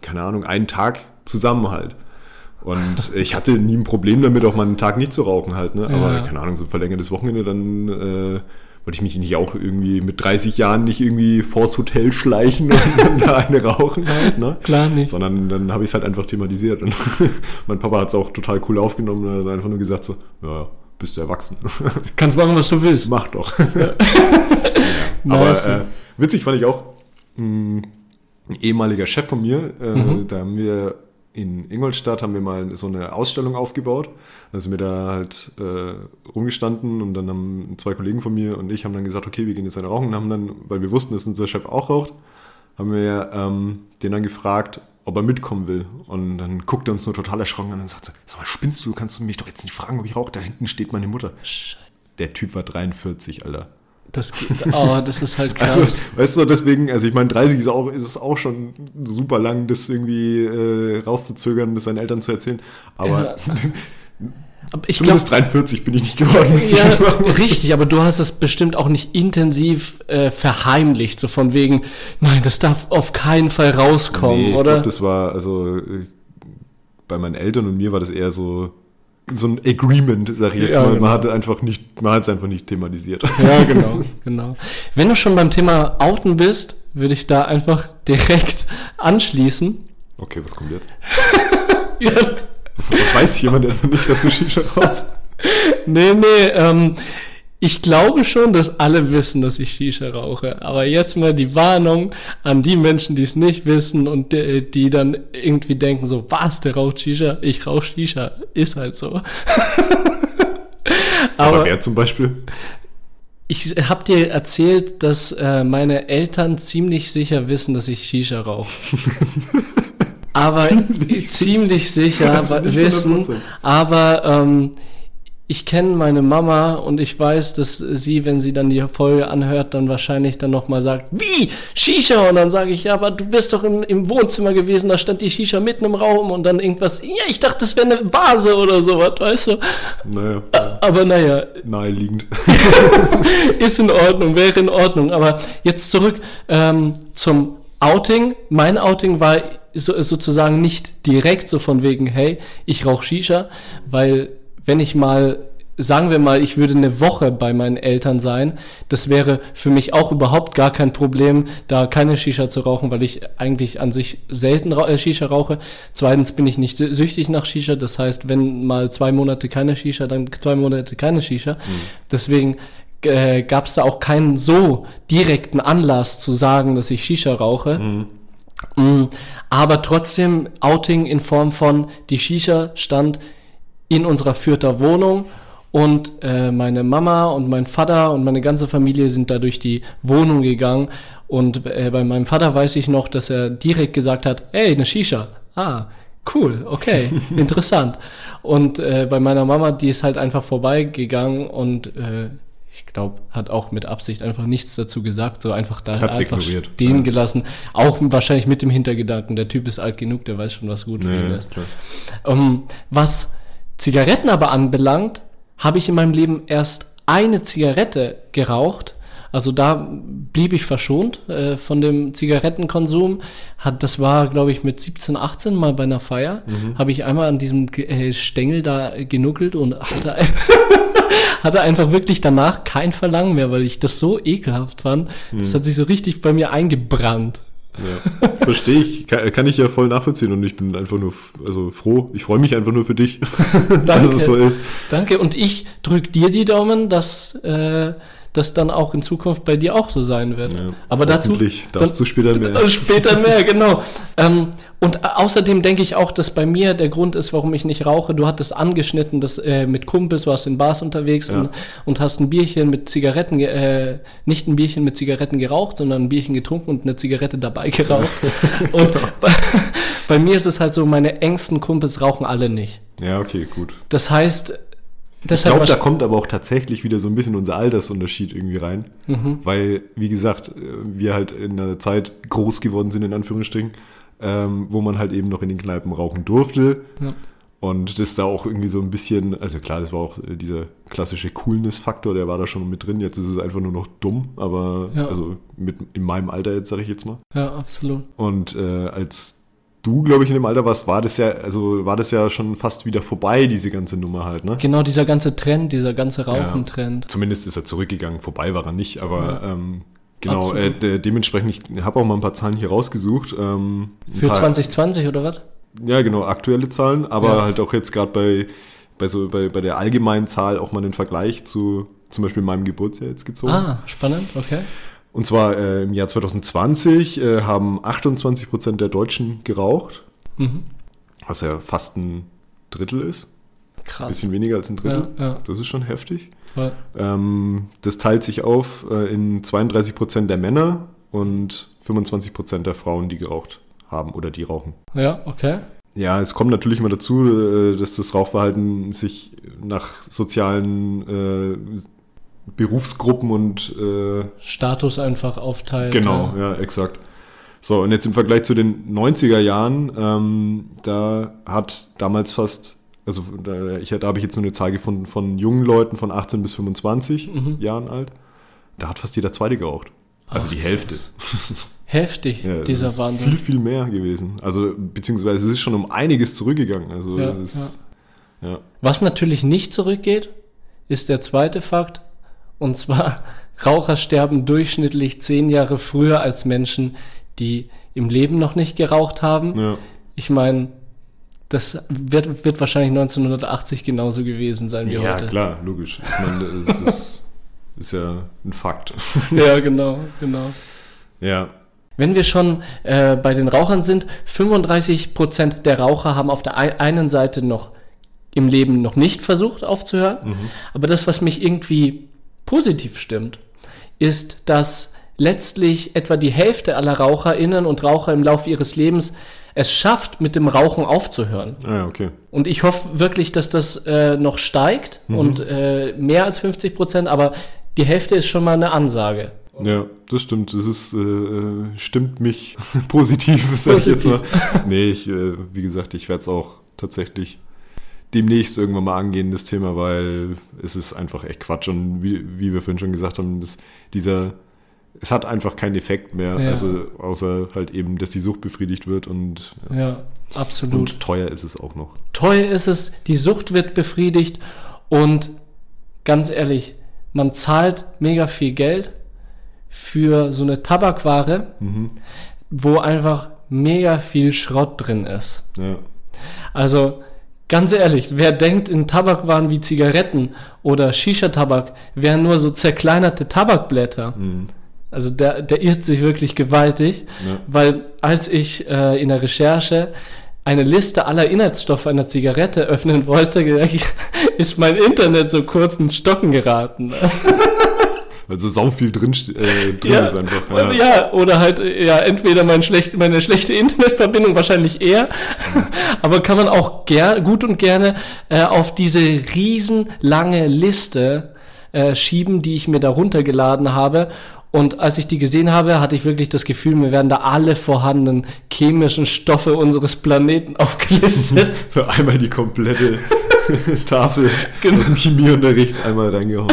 keine Ahnung, einen Tag zusammen halt. Und [LAUGHS] ich hatte nie ein Problem damit, auch mal einen Tag nicht zu rauchen halt, ne? Aber Ja. keine Ahnung, so ein verlängertes Wochenende, dann äh, wollte ich mich nicht auch irgendwie mit 30 Jahren nicht irgendwie vors Hotel schleichen und [LAUGHS] dann da eine rauchen halt, ne? klar nicht. Sondern dann habe ich es halt einfach thematisiert. Und [LAUGHS] mein Papa hat es auch total cool aufgenommen und hat einfach nur gesagt so, ja, bist du erwachsen. [LAUGHS] Kannst machen, was du willst. Mach doch. Nice. Aber äh, witzig fand ich auch, mh, ein ehemaliger Chef von mir, äh, Mhm. da haben wir in Ingolstadt haben wir mal so eine Ausstellung aufgebaut. Da sind wir da halt äh, rumgestanden und dann haben zwei Kollegen von mir und ich haben dann gesagt, okay, wir gehen jetzt eine rauchen und haben dann, weil wir wussten, dass unser Chef auch raucht, haben wir ähm, den dann gefragt, ob er mitkommen will. Und dann guckt er uns nur total erschrocken an und sagt so, sag mal, spinnst du? Kannst du mich doch jetzt nicht fragen, ob ich rauche? Da hinten steht meine Mutter. Der Typ war 43, Alter. Das geht. [LAUGHS] Oh, das ist halt krass. Also, weißt du, deswegen, also ich meine, 30 ist, auch, ist es auch schon super lang, das irgendwie äh, rauszuzögern, das seinen Eltern zu erzählen. Aber Ja. [LAUGHS] Aber ich zumindest glaube, 43 bin ich nicht geworden. ja, [LAUGHS] richtig, aber du hast es bestimmt auch nicht intensiv äh, verheimlicht, so von wegen, nein, das darf auf keinen Fall rauskommen, Nee, ich oder? glaube, das war, also äh, bei meinen Eltern und mir war das eher so, so ein Agreement, sag ich jetzt Ja, mal. genau. Man hat einfach nicht, man hat es einfach nicht thematisiert. Ja, [LAUGHS] genau, genau. Wenn du schon beim Thema Outen bist, würde ich da einfach direkt anschließen. Okay, was kommt jetzt? [LAUGHS] Ja, Weiß jemand nicht, dass du Shisha rauchst? nee, nee, ähm, ich glaube schon, dass alle wissen, dass ich Shisha rauche. Aber jetzt mal die Warnung an die Menschen, die es nicht wissen und die, die dann irgendwie denken so, was, der raucht Shisha? Ich rauche Shisha. Ist halt so. [LAUGHS] Aber, Aber wer zum Beispiel? ich habe dir erzählt, dass äh, meine Eltern ziemlich sicher wissen, dass ich Shisha rauche. [LAUGHS] aber ziemlich, sicher [LAUGHS] Also nicht wissen. 100%. Aber ähm, ich kenne meine Mama und ich weiß, dass sie, wenn sie dann die Folge anhört, dann wahrscheinlich dann nochmal sagt, wie? Shisha? Und dann sage ich, ja, aber du bist doch im, im Wohnzimmer gewesen, da stand die Shisha mitten im Raum und dann irgendwas, ja, ich dachte, das wäre eine Vase oder sowas, weißt du? Naja, ja, Aber naja, naheliegend. [LAUGHS] ist in Ordnung, wäre in Ordnung. Aber jetzt zurück ähm, zum Outing. Mein Outing war so, sozusagen nicht direkt so von wegen, hey, ich rauche Shisha, weil wenn ich mal, sagen wir mal, ich würde eine Woche bei meinen Eltern sein, das wäre für mich auch überhaupt gar kein Problem, da keine Shisha zu rauchen, weil ich eigentlich an sich selten äh, Shisha rauche. Zweitens bin ich nicht sü- süchtig nach Shisha, das heißt, wenn mal zwei Monate keine Shisha, dann zwei Monate keine Shisha. Deswegen äh, gab es da auch keinen so direkten Anlass zu sagen, dass ich Shisha rauche. Mm, Aber trotzdem Outing in Form von die Shisha stand in unserer Fürther Wohnung und äh, meine Mama und mein Vater und meine ganze Familie sind da durch die Wohnung gegangen und äh, bei meinem Vater weiß ich noch, dass er direkt gesagt hat, hey, eine Shisha. Ah, cool, okay, [LAUGHS] interessant. Und äh, bei meiner Mama, die ist halt einfach vorbeigegangen und äh, ich glaube, hat auch mit Absicht einfach nichts dazu gesagt, so einfach da Hat's einfach ignoriert. stehen Ja. gelassen. Auch wahrscheinlich mit dem Hintergedanken, der Typ ist alt genug, der weiß schon, was gut für ihn ist. klar. Ähm, was Zigaretten aber anbelangt, habe ich in meinem Leben erst eine Zigarette geraucht. Also da blieb ich verschont äh, von dem Zigarettenkonsum. Hat, das war, glaube ich, mit 17, 18 mal bei einer Feier. Habe ich einmal an diesem äh, Stängel da genuckelt und [LAUGHS] hatte, [LAUGHS] hatte einfach wirklich danach kein Verlangen mehr, weil ich das so ekelhaft fand. Das hat sich so richtig bei mir eingebrannt. Ja. Verstehe ich, kann, kann ich ja voll nachvollziehen und ich bin einfach nur also froh. Ich freue mich einfach nur für dich, [LAUGHS] dass es so ist. Danke und ich drück dir die Daumen, dass äh, das dann auch in Zukunft bei dir auch so sein wird. Ja, Aber dazu darfst du später mehr. [LAUGHS] Später mehr, genau. Ähm, und außerdem denke ich auch, dass bei mir der Grund ist, warum ich nicht rauche. Du hattest angeschnitten, dass äh, mit Kumpels warst du in Bars unterwegs Ja. und, und hast ein Bierchen mit Zigaretten, äh, nicht ein Bierchen mit Zigaretten geraucht, sondern ein Bierchen getrunken und eine Zigarette dabei geraucht. [LAUGHS] und bei, bei mir ist es halt so, meine engsten Kumpels rauchen alle nicht. Ja, okay, gut. Das heißt, Ich deshalb glaube, da kommt aber auch tatsächlich wieder so ein bisschen unser Altersunterschied irgendwie rein. Mhm. Weil, wie gesagt, äh, wir halt in einer Zeit groß geworden sind, in Anführungsstrichen, ähm, wo man halt eben noch in den Kneipen rauchen durfte. Ja. Und das da auch irgendwie so ein bisschen, also klar, das war auch äh, dieser klassische Coolness-Faktor, der war da schon mit drin. Jetzt ist es einfach nur noch dumm, aber Ja. also mit in meinem Alter jetzt, sage ich jetzt mal. ja, absolut. Und äh, als du, glaube ich, in dem Alter warst, war das ja, also war das ja schon fast wieder vorbei, diese ganze Nummer halt, ne? Genau dieser ganze Trend, dieser ganze Rauchentrend. Zumindest ist er zurückgegangen, vorbei war er nicht, aber ähm, genau, äh, de dementsprechend, ich habe auch mal ein paar Zahlen hier rausgesucht. Ähm, Für paar, 2020 oder was? Ja, genau, aktuelle Zahlen, aber Ja. halt auch jetzt gerade bei, bei, so, bei, bei der allgemeinen Zahl auch mal den Vergleich zu zum Beispiel meinem Geburtsjahr jetzt gezogen. Ah, spannend, okay. Und zwar äh, im Jahr 2020 äh, haben 28 Prozent der Deutschen geraucht, Mhm. was ja fast ein Drittel ist. Ein Krass. bisschen weniger als ein Drittel. Ja, ja. Das ist schon heftig. Ähm, das teilt sich auf äh, in 32 Prozent der Männer und 25 Prozent der Frauen, die geraucht haben oder die rauchen. Ja, okay. Ja, es kommt natürlich immer dazu, äh, dass das Rauchverhalten sich nach sozialen äh, Berufsgruppen und äh, Status einfach aufteilt. Genau, ja, exakt. So, und jetzt im Vergleich zu den 90er Jahren, ähm, da hat damals fast, also da, ich, da habe ich jetzt nur eine Zahl gefunden von jungen Leuten von 18 bis 25 Jahren alt. Da hat fast jeder Zweite geraucht. Also Ach, die Hälfte. [LAUGHS] Heftig, Ja, dieser ist Wandel. Viel, viel mehr gewesen. Also, beziehungsweise es ist schon um einiges zurückgegangen. Also, Ja, das, ja. Was natürlich nicht zurückgeht, ist der zweite Fakt. Und zwar, Raucher sterben durchschnittlich zehn Jahre früher als Menschen, die im Leben noch nicht geraucht haben. ja. Ich meine, das wird, wird wahrscheinlich 1980 genauso gewesen sein wie Ja, heute. klar, logisch. Ich meine, das ist, ist ja ein Fakt. [LAUGHS] Ja, genau, genau. ja. Wenn wir schon äh, bei den Rauchern sind, 35% der Raucher haben auf der ei- einen Seite noch im Leben noch nicht versucht aufzuhören. Aber das, was mich irgendwie positiv stimmt, ist, dass letztlich etwa die Hälfte aller RaucherInnen und Raucher im Laufe ihres Lebens es schafft, mit dem Rauchen aufzuhören. Ah, okay. Und ich hoffe wirklich, dass das äh, noch steigt und äh, mehr als 50 Prozent, aber die Hälfte ist schon mal eine Ansage. Ja, das stimmt. Das ist, äh, stimmt mich [LAUGHS] positiv, sag ich jetzt mal. Nee, ich, äh, wie gesagt, ich werde es auch tatsächlich demnächst irgendwann mal angehen, das Thema, weil es ist einfach echt Quatsch. Und wie, wie wir vorhin schon gesagt haben, das, dieser, es hat einfach keinen Effekt mehr, Ja. also außer halt eben, dass die Sucht befriedigt wird und, Ja, absolut. und teuer ist es auch noch. Teuer ist es, die Sucht wird befriedigt und ganz ehrlich, man zahlt mega viel Geld für so eine Tabakware, wo einfach mega viel Schrott drin ist. Ja. Also ganz ehrlich, wer denkt in Tabakwaren wie Zigaretten oder Shisha-Tabak wären nur so zerkleinerte Tabakblätter, also der, der irrt sich wirklich gewaltig, Ja. weil als ich äh, in der Recherche eine Liste aller Inhaltsstoffe einer Zigarette öffnen wollte, [LAUGHS] ist mein Internet so kurz ins Stocken geraten. [LAUGHS] Also sau viel drin, äh, drin Ja, ist einfach. ja. oder halt, äh, ja, entweder mein schlecht, meine schlechte [LAUGHS] Internetverbindung, wahrscheinlich eher, [LAUGHS] aber kann man auch ger gut und gerne äh, auf diese riesenlange Liste äh, schieben, die ich mir da runtergeladen habe. Und als ich die gesehen habe, hatte ich wirklich das Gefühl, mir werden da alle vorhandenen chemischen Stoffe unseres Planeten [LAUGHS] aufgelistet. So einmal die komplette Tafel Genau. aus dem Chemieunterricht einmal reingehauen.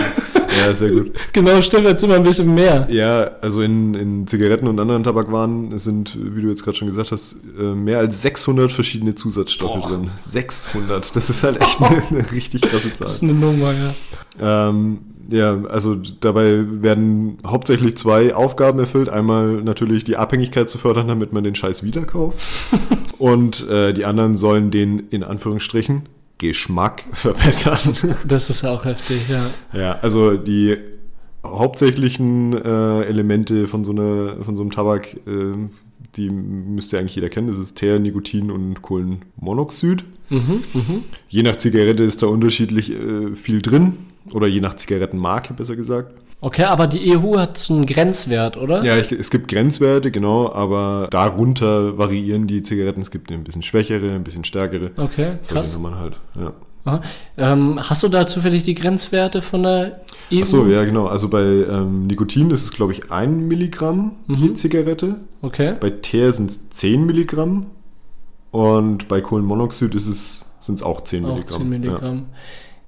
Ja, sehr gut. [LAUGHS] genau, stimmt jetzt immer ein bisschen mehr. Ja, also in, in Zigaretten und anderen Tabakwaren sind, wie du jetzt gerade schon gesagt hast, äh, mehr als 600 verschiedene Zusatzstoffe Boah. drin. 600. Das ist halt echt eine, eine richtig krasse [LAUGHS] Das ist Zahl. eine Nummer, ja. Ähm, ja, also dabei werden hauptsächlich zwei Aufgaben erfüllt. Einmal natürlich die Abhängigkeit zu fördern, damit man den Scheiß wieder kauft. [LAUGHS] und äh, die anderen sollen den, in Anführungsstrichen, Geschmack [LAUGHS] verbessern. Das ist auch heftig, ja. Ja, also die hauptsächlichen äh, Elemente von so, einer, von so einem Tabak, äh, die müsste eigentlich jeder kennen. Das ist Teer, Nikotin und Kohlenmonoxid. Mhm, mhm. Je nach Zigarette ist da unterschiedlich äh, viel drin. Oder je nach Zigarettenmarke, besser gesagt. Okay, aber die EU hat einen Grenzwert, oder? Ja, ich, es gibt Grenzwerte, genau, aber darunter variieren die Zigaretten. Es gibt ein bisschen schwächere, ein bisschen stärkere. Okay, krass. man halt, ja. Ähm, hast du da zufällig die Grenzwerte von der EU? Ach so, ja, genau. Also bei ähm, Nikotin ist es, glaube ich, ein Milligramm je Mhm. Zigarette. Okay. Bei Teer sind es 10 Milligramm und bei Kohlenmonoxid sind es auch 10 Auch Milligramm. 10 Milligramm. Ja,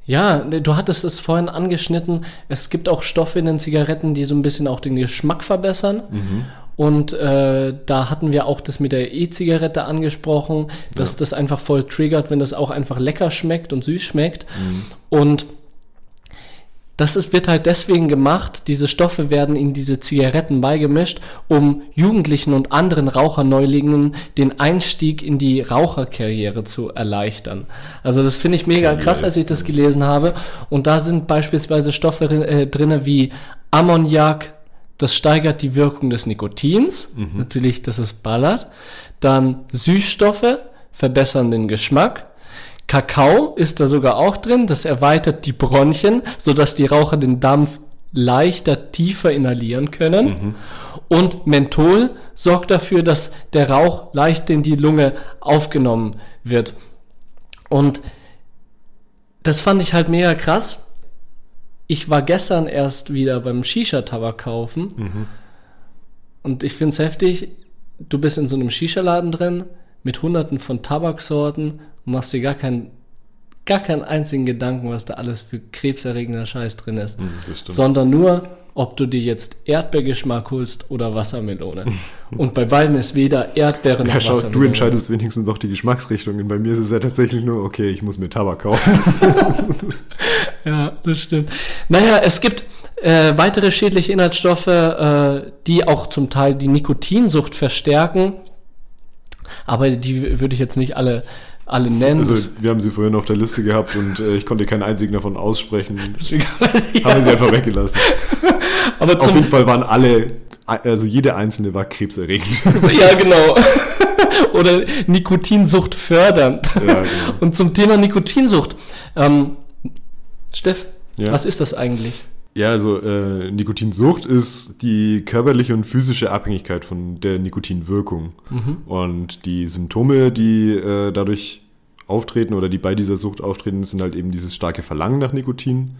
ne, du hattest es vorhin angeschnitten. Es gibt auch Stoffe in den Zigaretten, die so ein bisschen auch den Geschmack verbessern. Mhm. Und äh, da hatten wir auch das mit der E-Zigarette angesprochen, dass Ja. das einfach voll triggert, wenn das auch einfach lecker schmeckt und süß schmeckt. Mhm. Und das ist, wird halt deswegen gemacht, diese Stoffe werden in diese Zigaretten beigemischt, um Jugendlichen und anderen Raucherneulingen den Einstieg in die Raucherkarriere zu erleichtern. Also das finde ich mega krass, als ich das gelesen habe. Und da sind beispielsweise Stoffe äh, drinne wie Ammoniak, das steigert die Wirkung des Nikotins, natürlich, dass es ballert. Dann Süßstoffe verbessern den Geschmack. Kakao ist da sogar auch drin, das erweitert die Bronchien, sodass die Raucher den Dampf leichter, tiefer inhalieren können. Und Menthol sorgt dafür, dass der Rauch leicht in die Lunge aufgenommen wird. Und das fand ich halt mega krass. ich war gestern erst wieder beim Shisha-Tabak kaufen Mhm. und ich finde es heftig, du bist in so einem Shisha-Laden drin mit hunderten von Tabaksorten und machst dir gar keinen, gar keinen einzigen Gedanken, was da alles für krebserregender Scheiß drin ist. Hm. Sondern nur, ob du dir jetzt Erdbeergeschmack holst oder Wassermelone. [LAUGHS] und bei beiden ist weder Erdbeere noch Ja, schau, Wassermelone. du entscheidest wenigstens doch die Geschmacksrichtungen. Bei mir ist es ja tatsächlich nur, okay, ich muss mir Tabak kaufen. [LAUGHS] Ja, das stimmt. Naja, es gibt äh, weitere schädliche Inhaltsstoffe, äh, die auch zum Teil die Nikotinsucht verstärken. Aber die würde ich jetzt nicht alle, alle nennen. Also, wir haben sie vorhin auf der Liste gehabt und äh, ich konnte keinen einzigen davon aussprechen. [LAUGHS] deswegen, Haben wir sie einfach weggelassen. [LAUGHS] aber Auf jeden zum, Fall waren alle, also jede einzelne war krebserregend. [LAUGHS] ja genau. Oder Nikotinsucht fördernd. Ja, genau. Und zum Thema Nikotinsucht. Ähm, Steff, Ja. was ist das eigentlich? Ja, also äh, Nikotinsucht ist die körperliche und physische Abhängigkeit von der Nikotinwirkung. Und die Symptome, die äh, dadurch auftreten oder die bei dieser Sucht auftreten, sind halt eben dieses starke Verlangen nach Nikotin,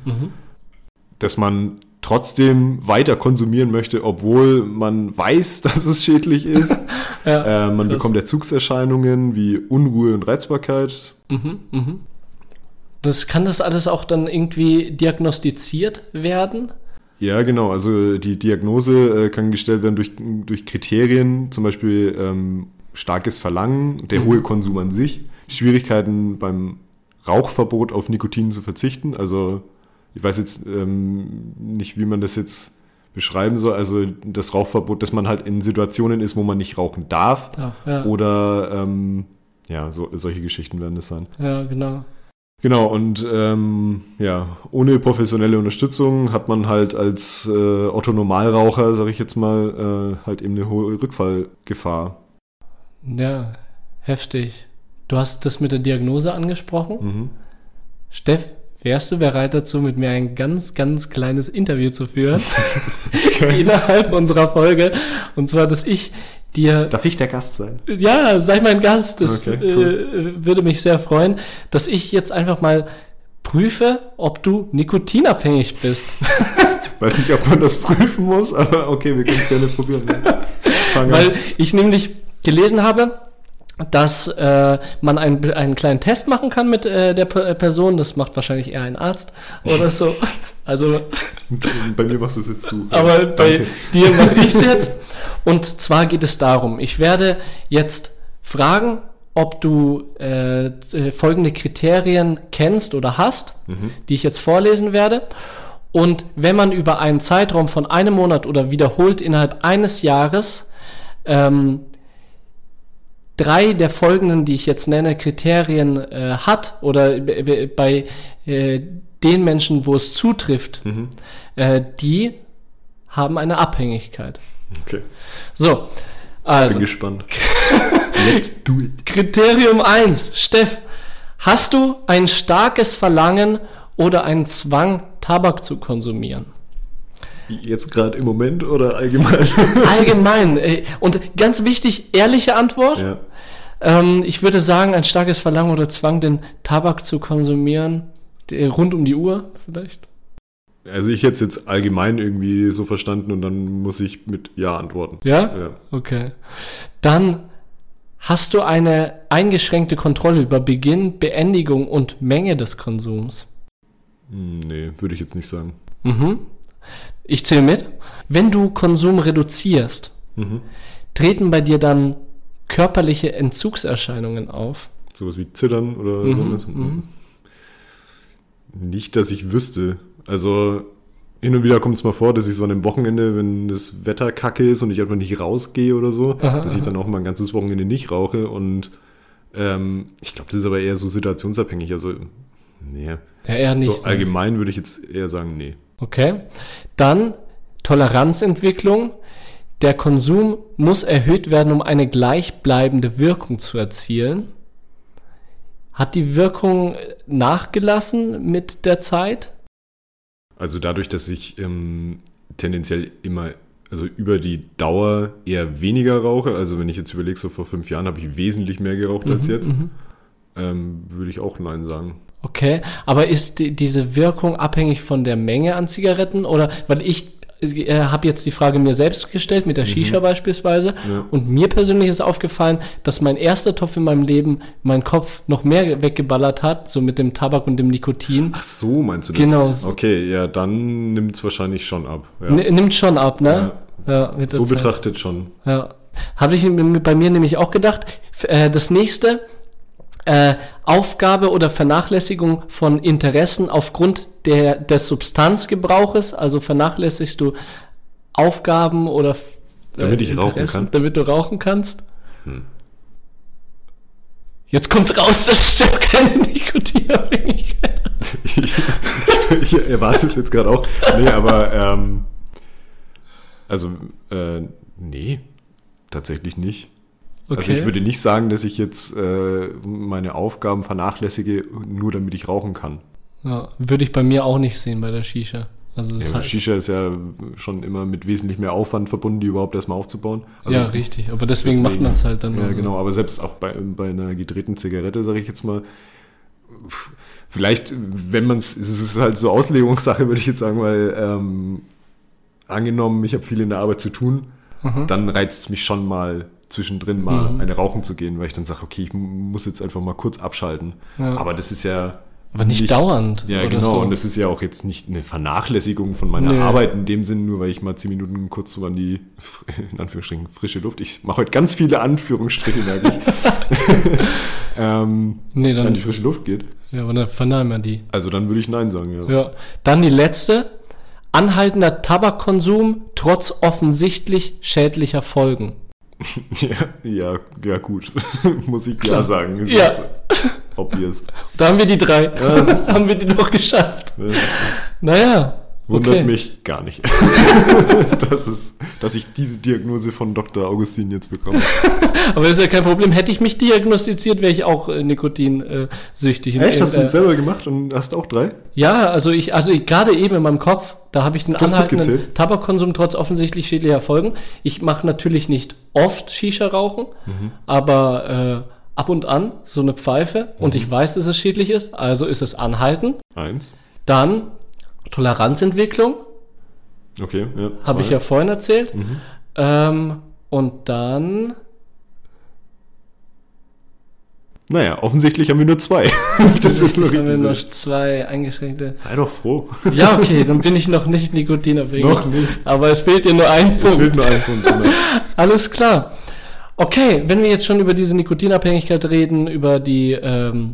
dass man trotzdem weiter konsumieren möchte, obwohl man weiß, [LAUGHS] dass es schädlich ist. [LAUGHS] Ja, äh, man krass. bekommt Erzugserscheinungen wie Unruhe und Reizbarkeit. Das, kann das alles auch dann irgendwie diagnostiziert werden? Ja, genau. Also die Diagnose äh, kann gestellt werden durch, durch Kriterien, zum Beispiel ähm, starkes Verlangen, der hohe Konsum an sich, Schwierigkeiten beim Rauchverbot auf Nikotin zu verzichten. Also ich weiß jetzt ähm, nicht, wie man das jetzt beschreiben soll. Also das Rauchverbot, dass man halt in Situationen ist, wo man nicht rauchen darf. Darf, ja. Oder ähm, ja, so, solche Geschichten werden das sein. Ja, genau. Genau, und ähm, ja, ohne professionelle Unterstützung hat man halt als äh, Otto Normalraucher, sag ich jetzt mal, äh, halt eben eine hohe Rückfallgefahr. Ja, heftig. Du hast das mit der Diagnose angesprochen. Mhm. Steff, wärst du bereit dazu, mit mir ein ganz, ganz kleines Interview zu führen? [LAUGHS] [LAUGHS] Innerhalb unserer Folge. Und zwar, dass ich dir Darf ich der Gast sein? Ja, sei mein Gast. Das Okay, äh, würde mich sehr freuen, dass ich jetzt einfach mal prüfe, ob du nikotinabhängig bist. [LAUGHS] Weiß nicht, ob man das prüfen muss, aber okay, wir können es gerne probieren. Weil ich nämlich gelesen habe, dass äh, man einen, einen kleinen Test machen kann mit äh, der P Person. Das macht wahrscheinlich eher ein Arzt oder so. [LAUGHS] Also, bei mir machst du es jetzt du. aber Ja, bei danke. dir mache ich es jetzt. Und zwar geht es darum, ich werde jetzt fragen, ob du äh, äh, folgende Kriterien kennst oder hast, die ich jetzt vorlesen werde. Und wenn man über einen Zeitraum von einem Monat oder wiederholt innerhalb eines Jahres ähm, drei der folgenden, die ich jetzt nenne, Kriterien äh, hat oder bei äh, den Menschen, wo es zutrifft, äh, die haben eine Abhängigkeit. Okay, So, bin also gespannt. [LAUGHS] Let's do it. Kriterium 1. Steff, hast du ein starkes Verlangen oder einen Zwang, Tabak zu konsumieren? Jetzt gerade im Moment oder allgemein? [LAUGHS] Allgemein. Und ganz wichtig, ehrliche Antwort. ja. Ähm, ich würde sagen, ein starkes Verlangen oder Zwang, den Tabak zu konsumieren, rund um die Uhr vielleicht. Also ich hätte es jetzt allgemein irgendwie so verstanden und dann muss ich mit Ja antworten. Ja? Ja. Okay. Dann hast du eine eingeschränkte Kontrolle über Beginn, Beendigung und Menge des Konsums. Hm, Nee, würde ich jetzt nicht sagen. Mhm. Ich zähle mit. Wenn du Konsum reduzierst, Mhm. treten bei dir dann körperliche Entzugserscheinungen auf. Sowas wie Zittern oder Mhm, sowas? Nicht, dass ich wüsste. Also hin und wieder kommt es mal vor, dass ich so an einem Wochenende, wenn das Wetter kacke ist und ich einfach nicht rausgehe oder so, Aha, dass ich dann auch mal ein ganzes Wochenende nicht rauche. Und ähm, ich glaube, das ist aber eher so situationsabhängig. Also, nee. Ja, eher nicht. so allgemein würde ich jetzt eher sagen, nee. Okay. Dann Toleranzentwicklung. Der Konsum muss erhöht werden, um eine gleichbleibende Wirkung zu erzielen. Hat die Wirkung nachgelassen mit der Zeit? Also dadurch, dass ich ähm, tendenziell immer, also über die Dauer eher weniger rauche, also wenn ich jetzt überlege, so vor fünf Jahren habe ich wesentlich mehr geraucht als jetzt, Mhm. ähm, würde ich auch Nein sagen. Okay, aber ist die, diese Wirkung abhängig von der Menge an Zigaretten oder weil ich äh, habe jetzt die Frage mir selbst gestellt mit der Shisha beispielsweise Ja. und mir persönlich ist aufgefallen, dass mein erster Topf in meinem Leben meinen Kopf noch mehr weggeballert hat, so mit dem Tabak und dem Nikotin. Ach so, meinst du das? Genau. Okay, ja, dann nimmt es wahrscheinlich schon ab. Ja. Nimmt schon ab, ne? Ja, so Zeit. betrachtet schon. Ja. Habe ich bei mir nämlich auch gedacht. Äh, das nächste, äh, Aufgabe oder Vernachlässigung von Interessen aufgrund der, des Substanzgebrauches, also vernachlässigst du Aufgaben oder äh, Damit ich rauchen Interessen, kann. Hm. Damit du rauchen kannst. Jetzt kommt raus, dass Steff keine Nikotinabhängigkeit hat. [LAUGHS] ich, ich erwarte es jetzt gerade auch. Nee, aber ähm, also äh, nee, tatsächlich nicht. Also ich würde nicht sagen, dass ich jetzt äh, meine Aufgaben vernachlässige, nur damit ich rauchen kann. ja, würde ich bei mir auch nicht sehen bei der Shisha. Also Ja, halt, Shisha ist ja schon immer mit wesentlich mehr Aufwand verbunden, die überhaupt erstmal aufzubauen. Also ja, richtig. Aber deswegen, macht man es halt dann. Ja, genau, aber selbst auch bei, bei einer gedrehten Zigarette, sage ich jetzt mal, vielleicht, wenn man es, es ist halt so Auslegungssache, [LAUGHS] würde ich jetzt sagen, weil ähm, angenommen, ich habe viel in der Arbeit zu tun, Mhm. dann reizt es mich schon mal zwischendrin mal eine rauchen zu gehen, weil ich dann sage, okay, ich muss jetzt einfach mal kurz abschalten. Ja. Aber das ist ja Aber nicht dauernd Ja, genau. so. Und das ist ja auch jetzt nicht eine Vernachlässigung von meiner Nee. Arbeit in dem Sinn, nur weil ich mal zehn Minuten kurz so an die, [LAUGHS] in Anführungsstrichen, frische Luft. Ich mache heute ganz viele Anführungsstriche, merke ich. [LAUGHS] ähm, Nee, dann- an die frische Luft geht. Ja, aber dann vernahmen wir die. Also dann würde ich Nein sagen, ja. Ja. Dann die letzte. Anhaltender Tabakkonsum trotz offensichtlich schädlicher Folgen. [LAUGHS] Ja, ja, ja, gut. [LAUGHS] Muss ich Klar. ja sagen. Das Ja. ist obvious. [LAUGHS] Da haben wir die drei. Ja, das haben wir die noch geschafft. Ist- Naja. Wundert okay. mich gar nicht, [LAUGHS] dass, es, dass ich diese Diagnose von Dr. Augustin jetzt bekomme. [LAUGHS] Aber das ist ja kein Problem. Hätte ich mich diagnostiziert, wäre ich auch äh, Nikotinsüchtig. Echt? Hast du Äh, das selber gemacht und hast auch drei? Ja, also ich, also ich, gerade eben in meinem Kopf, da habe ich den Du hast anhaltenden? Tabakkonsum trotz offensichtlich schädlicher Folgen. Ich mache natürlich nicht oft Shisha rauchen, Mhm. aber äh, ab und an so eine Pfeife Mhm. und ich weiß, dass es schädlich ist, also ist es anhalten. Eins. Dann Toleranzentwicklung, Okay, ja. habe ich ja vorhin erzählt. Mhm. Ähm, und dann, Naja, offensichtlich haben wir nur zwei. [LAUGHS] das ist nur haben wir so. zwei eingeschränkte. Sei doch froh. Ja, okay, dann bin ich noch nicht nikotinabhängig. Noch nicht. Aber es fehlt dir nur ein Es Punkt. fehlt nur ein Punkt. Genau. [LAUGHS] Alles klar. Okay, wenn wir jetzt schon über diese Nikotinabhängigkeit reden, über die, ähm,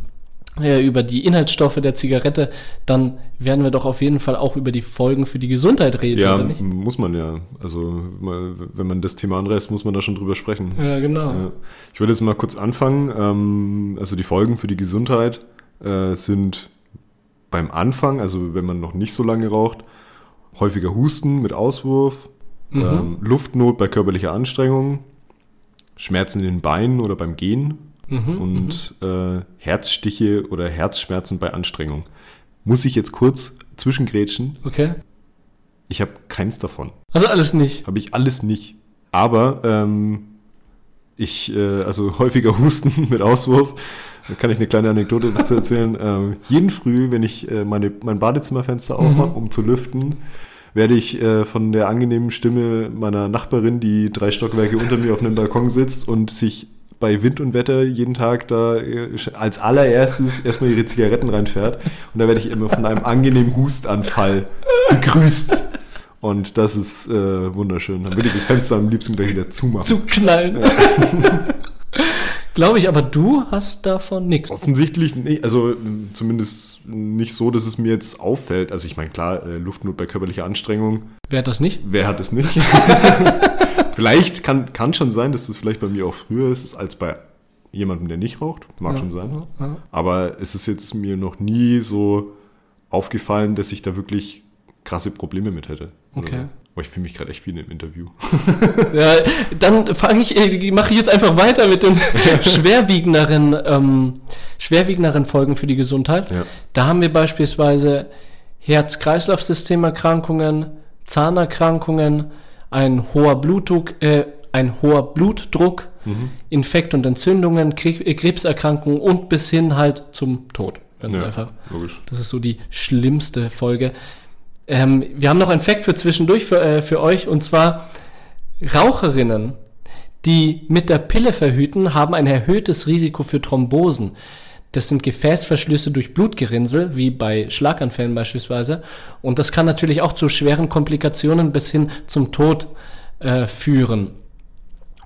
äh, über die Inhaltsstoffe der Zigarette, dann werden wir doch auf jeden Fall auch über die Folgen für die Gesundheit reden, Ja, oder nicht? muss man ja. Also, wenn man das Thema anreißt, muss man da schon drüber sprechen. Ja, genau. Ja. Ich würde jetzt mal kurz anfangen. Ähm, also, die Folgen für die Gesundheit äh, sind beim Anfang, also wenn man noch nicht so lange raucht, häufiger Husten mit Auswurf, Mhm. ähm, Luftnot bei körperlicher Anstrengung, Schmerzen in den Beinen oder beim Gehen Mhm, und äh, Herzstiche oder Herzschmerzen bei Anstrengung. Muss ich jetzt kurz zwischengrätschen? Okay. Ich habe keins davon. Also alles nicht. Habe ich alles nicht. Aber ähm, ich, äh, also [LAUGHS] häufiger Husten [LAUGHS] mit Auswurf, da kann ich eine kleine Anekdote [LAUGHS] dazu erzählen. Ähm, jeden Früh, wenn ich äh, meine, mein Badezimmerfenster aufmache, um zu lüften, werde ich äh, von der angenehmen Stimme meiner Nachbarin, die drei Stockwerke unter mir auf einem Balkon sitzt und sich bei Wind und Wetter jeden Tag da äh, als allererstes erstmal ihre Zigaretten reinfährt. Und da werde ich immer von einem angenehmen Hustanfall begrüßt. Und das ist äh, wunderschön. Dann würde ich das Fenster am liebsten gleich wieder zumachen. Zu knallen. [LAUGHS] Glaube ich, aber du hast davon nichts. Offensichtlich nicht, also ähm, zumindest nicht so, dass es mir jetzt auffällt. Also ich meine, klar, äh, Luftnot bei körperlicher Anstrengung, Wer hat das nicht? wer hat es nicht? [LAUGHS] vielleicht kann, kann schon sein, dass das vielleicht bei mir auch früher ist als bei jemandem, der nicht raucht. Mag schon sein. Ja. Aber es ist jetzt mir noch nie so aufgefallen, dass ich da wirklich krasse Probleme mit hätte. Oder Okay. Aber ich fühle mich gerade echt wie in einem Interview. [LAUGHS] Ja, dann fange ich, äh, mache ich jetzt einfach weiter mit den [LAUGHS] schwerwiegenderen, ähm, schwerwiegenderen Folgen für die Gesundheit. Ja. Da haben wir beispielsweise Herz-Kreislauf-Systemerkrankungen, Zahnerkrankungen, ein hoher Blutdruck, äh, ein hoher Blutdruck, Infekt und Entzündungen, äh, Krebserkrankungen und bis hin halt zum Tod. Ganz Ja, einfach. logisch. Das ist so die schlimmste Folge. Ähm, wir haben noch einen Fact für zwischendurch für, äh, für euch und zwar Raucherinnen, die mit der Pille verhüten, haben ein erhöhtes Risiko für Thrombosen. Das sind Gefäßverschlüsse durch Blutgerinnsel, wie bei Schlaganfällen beispielsweise. Und das kann natürlich auch zu schweren Komplikationen bis hin zum Tod äh, führen.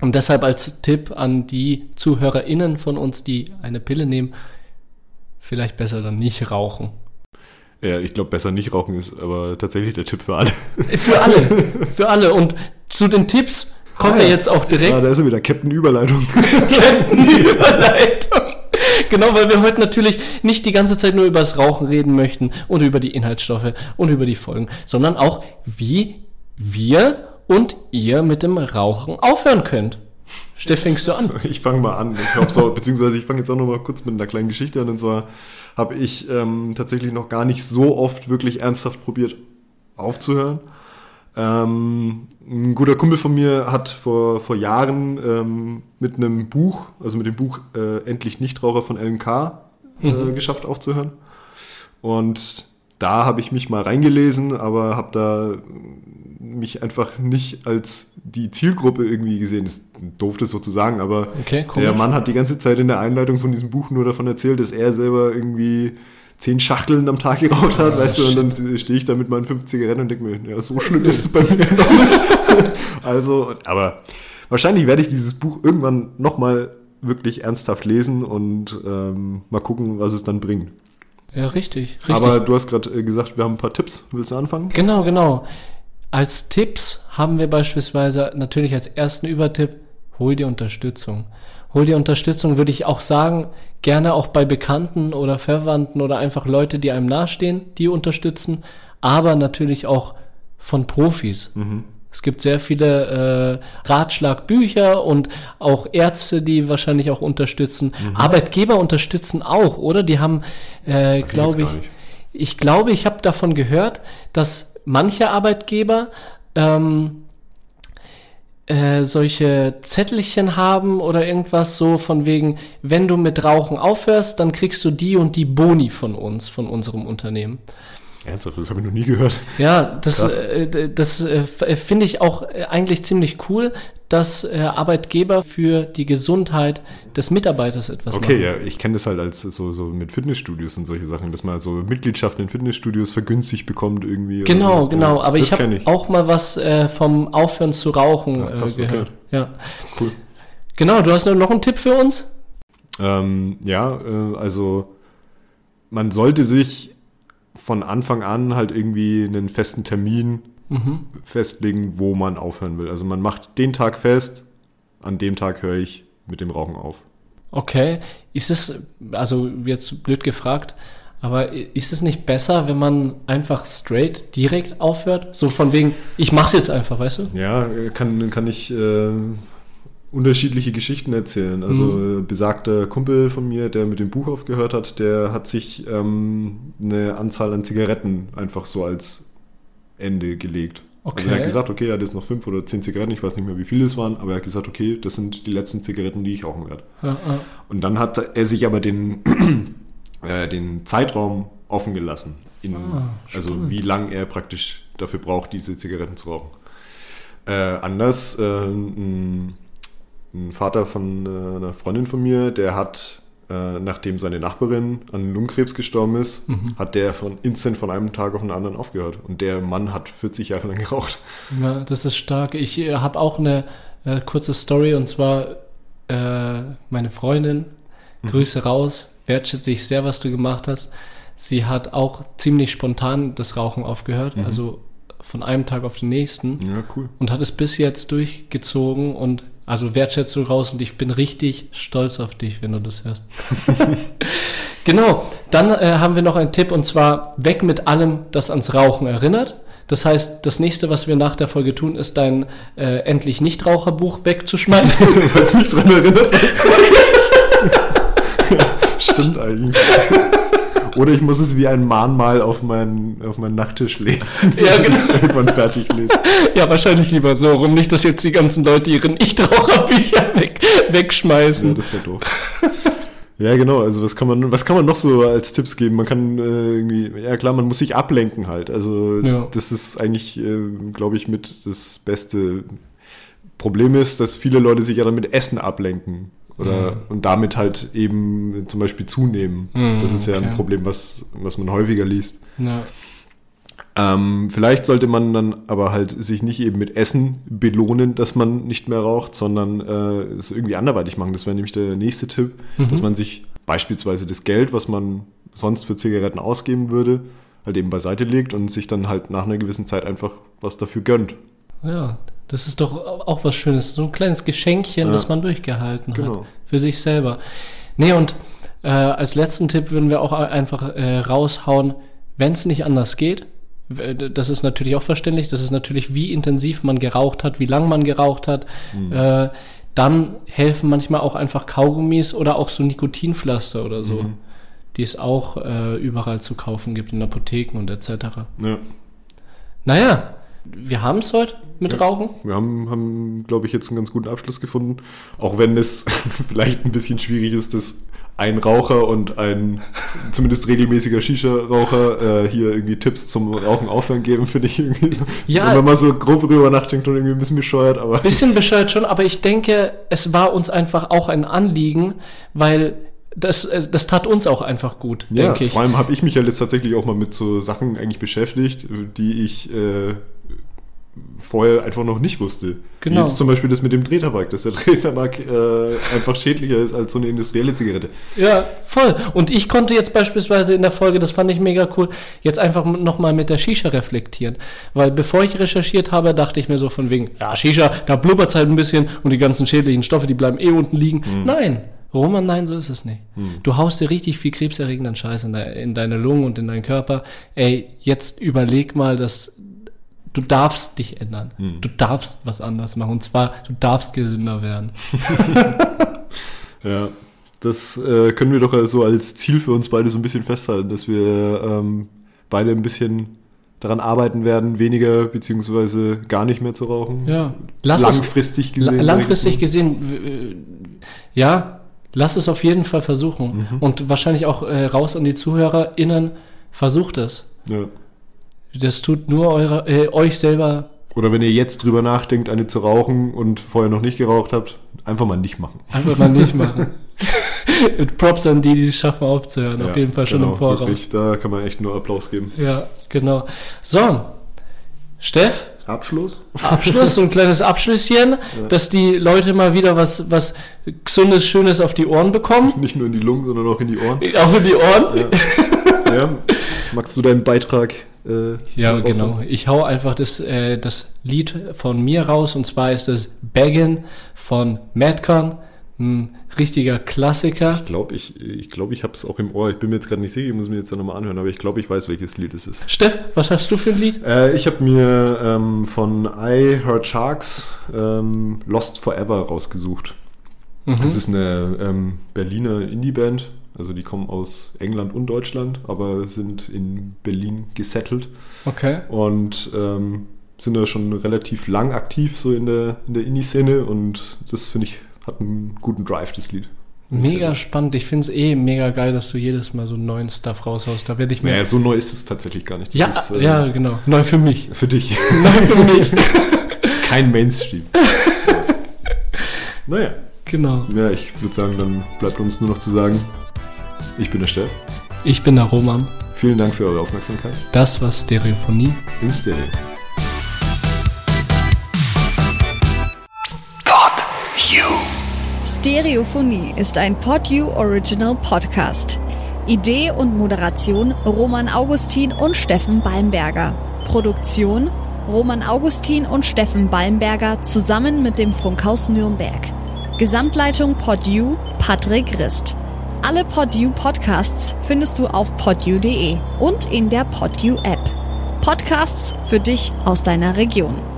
Und deshalb als Tipp an die ZuhörerInnen von uns, die eine Pille nehmen, vielleicht besser dann nicht rauchen. Ja, ich glaube, besser nicht rauchen ist aber tatsächlich der Tipp für alle. Für alle, für alle. Und zu den Tipps kommen wir jetzt auch Ah, direkt. da ist er wieder, Captain Überleitung. [LAUGHS] Überleitung. [LAUGHS] Genau, weil wir heute natürlich nicht die ganze Zeit nur über das Rauchen reden möchten und über die Inhaltsstoffe und über die Folgen, sondern auch, wie wir und ihr mit dem Rauchen aufhören könnt. Steff, fängst du an? [LAUGHS] Ich fange mal an. Ich so, beziehungsweise ich fange jetzt auch noch mal kurz mit einer kleinen Geschichte an. Und zwar habe ich ähm, tatsächlich noch gar nicht so oft wirklich ernsthaft probiert aufzuhören. Ähm, ein guter Kumpel von mir hat vor, vor Jahren ähm, mit einem Buch, also mit dem Buch äh, Endlich Nichtraucher von LNK äh, geschafft aufzuhören. Und da habe ich mich mal reingelesen, aber habe da mich einfach nicht als die Zielgruppe irgendwie gesehen. Das ist doof, das so zu sagen, aber Okay, der Mann hat die ganze Zeit in der Einleitung von diesem Buch nur davon erzählt, dass er selber irgendwie zehn Schachteln am Tag geraucht hat, weißt du, und dann stehe ich da mit meinen fünf Zigaretten und denke mir, ja, so schlimm ist es bei mir noch nicht. [LAUGHS] also, aber wahrscheinlich werde ich dieses Buch irgendwann nochmal wirklich ernsthaft lesen und ähm, mal gucken, was es dann bringt. Ja, richtig, richtig. Aber du hast gerade äh, gesagt, wir haben ein paar Tipps. Willst du anfangen? Genau, genau. Als Tipps haben wir beispielsweise natürlich als ersten Übertipp, hol dir Unterstützung. Hol dir Unterstützung, würde ich auch sagen, gerne auch bei Bekannten oder Verwandten oder einfach Leute, die einem nahestehen, die unterstützen, aber natürlich auch von Profis. Es gibt sehr viele äh, Ratschlagbücher und auch Ärzte, die wahrscheinlich auch unterstützen. Arbeitgeber unterstützen auch, oder? Die haben, äh, glaube ich, ich glaube, ich habe davon gehört, dass manche Arbeitgeber ähm, äh, solche Zettelchen haben oder irgendwas so von wegen, wenn du mit Rauchen aufhörst, dann kriegst du die und die Boni von uns, von unserem Unternehmen. Ernsthaft, das habe ich noch nie gehört. Ja, das, äh, das äh, finde ich auch eigentlich ziemlich cool, dass äh, Arbeitgeber für die Gesundheit des Mitarbeiters etwas Okay, machen. ja, ich kenne das halt als so, so mit Fitnessstudios und solche Sachen, dass man so Mitgliedschaften in Fitnessstudios vergünstigt bekommt irgendwie. Genau, so. genau. Aber das ich habe auch mal was äh, vom Aufhören zu rauchen Ach, krass, äh, gehört. okay. Ja. Cool. Genau, du hast noch einen Tipp für uns? Ähm, ja, äh, also man sollte sich von Anfang an halt irgendwie einen festen Termin Mhm. festlegen, wo man aufhören will. Also man macht den Tag fest, an dem Tag höre ich mit dem Rauchen auf. Okay. Ist es, also jetzt blöd gefragt, aber ist es nicht besser, wenn man einfach straight direkt aufhört? So von wegen, ich mach's jetzt einfach, weißt du? Ja, kann, kann ich äh, unterschiedliche Geschichten erzählen. Also Mhm. äh, besagter Kumpel von mir, der mit dem Buch aufgehört hat, der hat sich ähm, eine Anzahl an Zigaretten einfach so als Ende gelegt. Also er Okay. hat gesagt, okay, er hat jetzt noch fünf oder zehn Zigaretten, ich weiß nicht mehr, wie viele es waren, aber er hat gesagt, okay, das sind die letzten Zigaretten, die ich rauchen werde. Ja, ja. Und dann hat er sich aber den, [CLEARS THROAT] äh, den Zeitraum offen gelassen. In, Ah, also wie lang er praktisch dafür braucht, diese Zigaretten zu rauchen. Äh, anders, äh, ein, ein Vater von äh, einer Freundin von mir, der hat, äh, nachdem seine Nachbarin an Lungenkrebs gestorben ist, Mhm. hat der von instant von einem Tag auf den anderen aufgehört. Und der Mann hat 40 Jahre lang geraucht. Ja, das ist stark. Ich äh, habe auch eine äh, kurze Story und zwar äh, meine Freundin, Grüße raus, wertschätze dich sehr, was du gemacht hast. Sie hat auch ziemlich spontan das Rauchen aufgehört, also von einem Tag auf den nächsten Ja, cool. und hat es bis jetzt durchgezogen und also Wertschätzung raus und ich bin richtig stolz auf dich, wenn du das hörst. [LAUGHS] genau, dann äh, haben wir noch einen Tipp und zwar weg mit allem, das ans Rauchen erinnert. Das heißt, das nächste, was wir nach der Folge tun, ist dein äh, endlich Nichtraucherbuch wegzuschmeißen. [LAUGHS] Weil es mich dran erinnert. du? [LAUGHS] Stimmt eigentlich. Oder ich muss es wie ein Mahnmal auf meinen, auf meinen Nachttisch legen. [LAUGHS] Ja, genau. Irgendwann fertig lese. [LAUGHS] ja, wahrscheinlich lieber so rum, nicht, dass jetzt die ganzen Leute ihre Nichtraucherbücher [LAUGHS] weg, Ja, wegschmeißen. das wäre doof. Ja, genau. Also was kann man, was kann man noch so als Tipps geben? Man kann äh, irgendwie, ja klar, man muss sich ablenken halt. Also Ja. das ist eigentlich, äh, glaube ich, mit das beste Problem ist, dass viele Leute sich ja dann mit Essen ablenken. Oder Mhm. und damit halt eben zum Beispiel zunehmen. Mhm, das ist ja ein okay. Problem, was, was man häufiger liest. Ja. Ähm, vielleicht sollte man dann aber halt sich nicht eben mit Essen belohnen, dass man nicht mehr raucht, sondern äh, es irgendwie anderweitig machen. Das wäre nämlich der nächste Tipp, dass man sich beispielsweise das Geld, was man sonst für Zigaretten ausgeben würde, halt eben beiseite legt und sich dann halt nach einer gewissen Zeit einfach was dafür gönnt. Ja, das ist doch auch was Schönes. So ein kleines Geschenkchen, Ja. das man durchgehalten hat. Genau. Für sich selber. Nee, und äh, als letzten Tipp würden wir auch einfach äh, raushauen, wenn es nicht anders geht. Das ist natürlich auch verständlich. Das ist natürlich, wie intensiv man geraucht hat, wie lang man geraucht hat. Äh, dann helfen manchmal auch einfach Kaugummis oder auch so Nikotinpflaster oder so, die es auch äh, überall zu kaufen gibt, in Apotheken und etc. Ja. Naja, wir haben es heute mit Rauchen. Wir haben, haben glaube ich, jetzt einen ganz guten Abschluss gefunden. Auch wenn es [LAUGHS] vielleicht ein bisschen schwierig ist, dass ein Raucher und ein zumindest regelmäßiger Shisha-Raucher äh, hier irgendwie Tipps zum Rauchen aufhören geben, finde ich irgendwie. Ja. Wenn man mal so grob drüber nachdenkt und irgendwie ein bisschen bescheuert, aber. Bisschen bescheuert schon, aber ich denke, es war uns einfach auch ein Anliegen, weil das, das tat uns auch einfach gut, Ja, denke ich. vor allem habe ich mich ja jetzt tatsächlich auch mal mit so Sachen eigentlich beschäftigt, die ich äh, vorher einfach noch nicht wusste. Genau. Jetzt zum Beispiel das mit dem Drehtabak, dass der [LAUGHS] Drehtabak äh, einfach schädlicher ist als so eine industrielle Zigarette. Ja, voll. Und ich konnte jetzt beispielsweise in der Folge, das fand ich mega cool, jetzt einfach nochmal mit der Shisha reflektieren. Weil bevor ich recherchiert habe, dachte ich mir so von wegen, ja, Shisha, da blubbert halt ein bisschen und die ganzen schädlichen Stoffe, die bleiben eh unten liegen. Nein. Roman, nein, so ist es nicht. Du haust dir richtig viel krebserregenden Scheiß in, de in deine Lungen und in deinen Körper. Ey, jetzt überleg mal, dass du darfst dich ändern. Du darfst was anders machen. Und zwar, du darfst gesünder werden. [LAUGHS] Ja, das äh, können wir doch so als Ziel für uns beide so ein bisschen festhalten, dass wir ähm, beide ein bisschen daran arbeiten werden, weniger beziehungsweise gar nicht mehr zu rauchen. Ja, lass es, Langfristig La- gesehen. langfristig gesehen, äh, ja, lass es auf jeden Fall versuchen. Mhm. Und wahrscheinlich auch äh, raus an die ZuhörerInnen, versucht es. Ja. Das tut nur eure, äh, euch selber. Oder wenn ihr jetzt drüber nachdenkt, eine zu rauchen und vorher noch nicht geraucht habt, einfach mal nicht machen. Einfach mal nicht machen. Mit [LAUGHS] Props an die, die es schaffen aufzuhören. auf Ja, jeden Fall schon genau, im Voraus. Wirklich, da kann man echt nur Applaus geben. Ja, genau. So, Steff, Abschluss? Abschluss, so ein kleines Abschlüsschen, dass die Leute mal wieder was, was Gesundes, Schönes auf die Ohren bekommen. [LAUGHS] Nicht nur in die Lungen, sondern auch in die Ohren. Auch in die Ohren. Ja. Magst du deinen Beitrag? Äh, Ja, genau. Ich hau einfach das, äh, das Lied von mir raus und zwar ist es Beggin von Madcon. Ein richtiger Klassiker. Ich glaube, ich, ich, glaub, ich habe es auch im Ohr. Ich bin mir jetzt gerade nicht sicher, ich muss mir jetzt dann nochmal anhören, aber ich glaube, ich weiß, welches Lied es ist. Steff, was hast du für ein Lied? Äh, ich habe mir ähm, von I Heard Sharks ähm, Lost Forever rausgesucht. Das ist eine ähm, Berliner Indie-Band. Also die kommen aus England und Deutschland, aber sind in Berlin gesettelt Okay. und ähm, sind da schon relativ lang aktiv so in der, in der Indie-Szene und das finde ich hat einen guten Drive, das Lied. Mega spannend. Ich finde es eh mega geil, dass du jedes Mal so einen neuen Stuff raushaust. Da werde ich mir. Naja, so neu ist es tatsächlich gar nicht. Das ja, ist, äh, ja, genau. Neu für mich. Für dich. [LAUGHS] Neu für mich. [LAUGHS] Kein Mainstream. [LAUGHS] naja. genau. Ja, ich würde sagen, dann bleibt uns nur noch zu sagen, ich bin der Steff. Ich bin der Roman. Vielen Dank für eure Aufmerksamkeit. Das war Stereophonie. In Stereo. Stereophonie ist ein PodU Original Podcast. Idee und Moderation Roman Augustin und Steffen Balmberger. Produktion Roman Augustin und Steffen Balmberger zusammen mit dem Funkhaus Nürnberg. Gesamtleitung PodU Patrick Rist. Alle PodU Podcasts findest du auf podu.de und in der PodU App. Podcasts für dich aus deiner Region.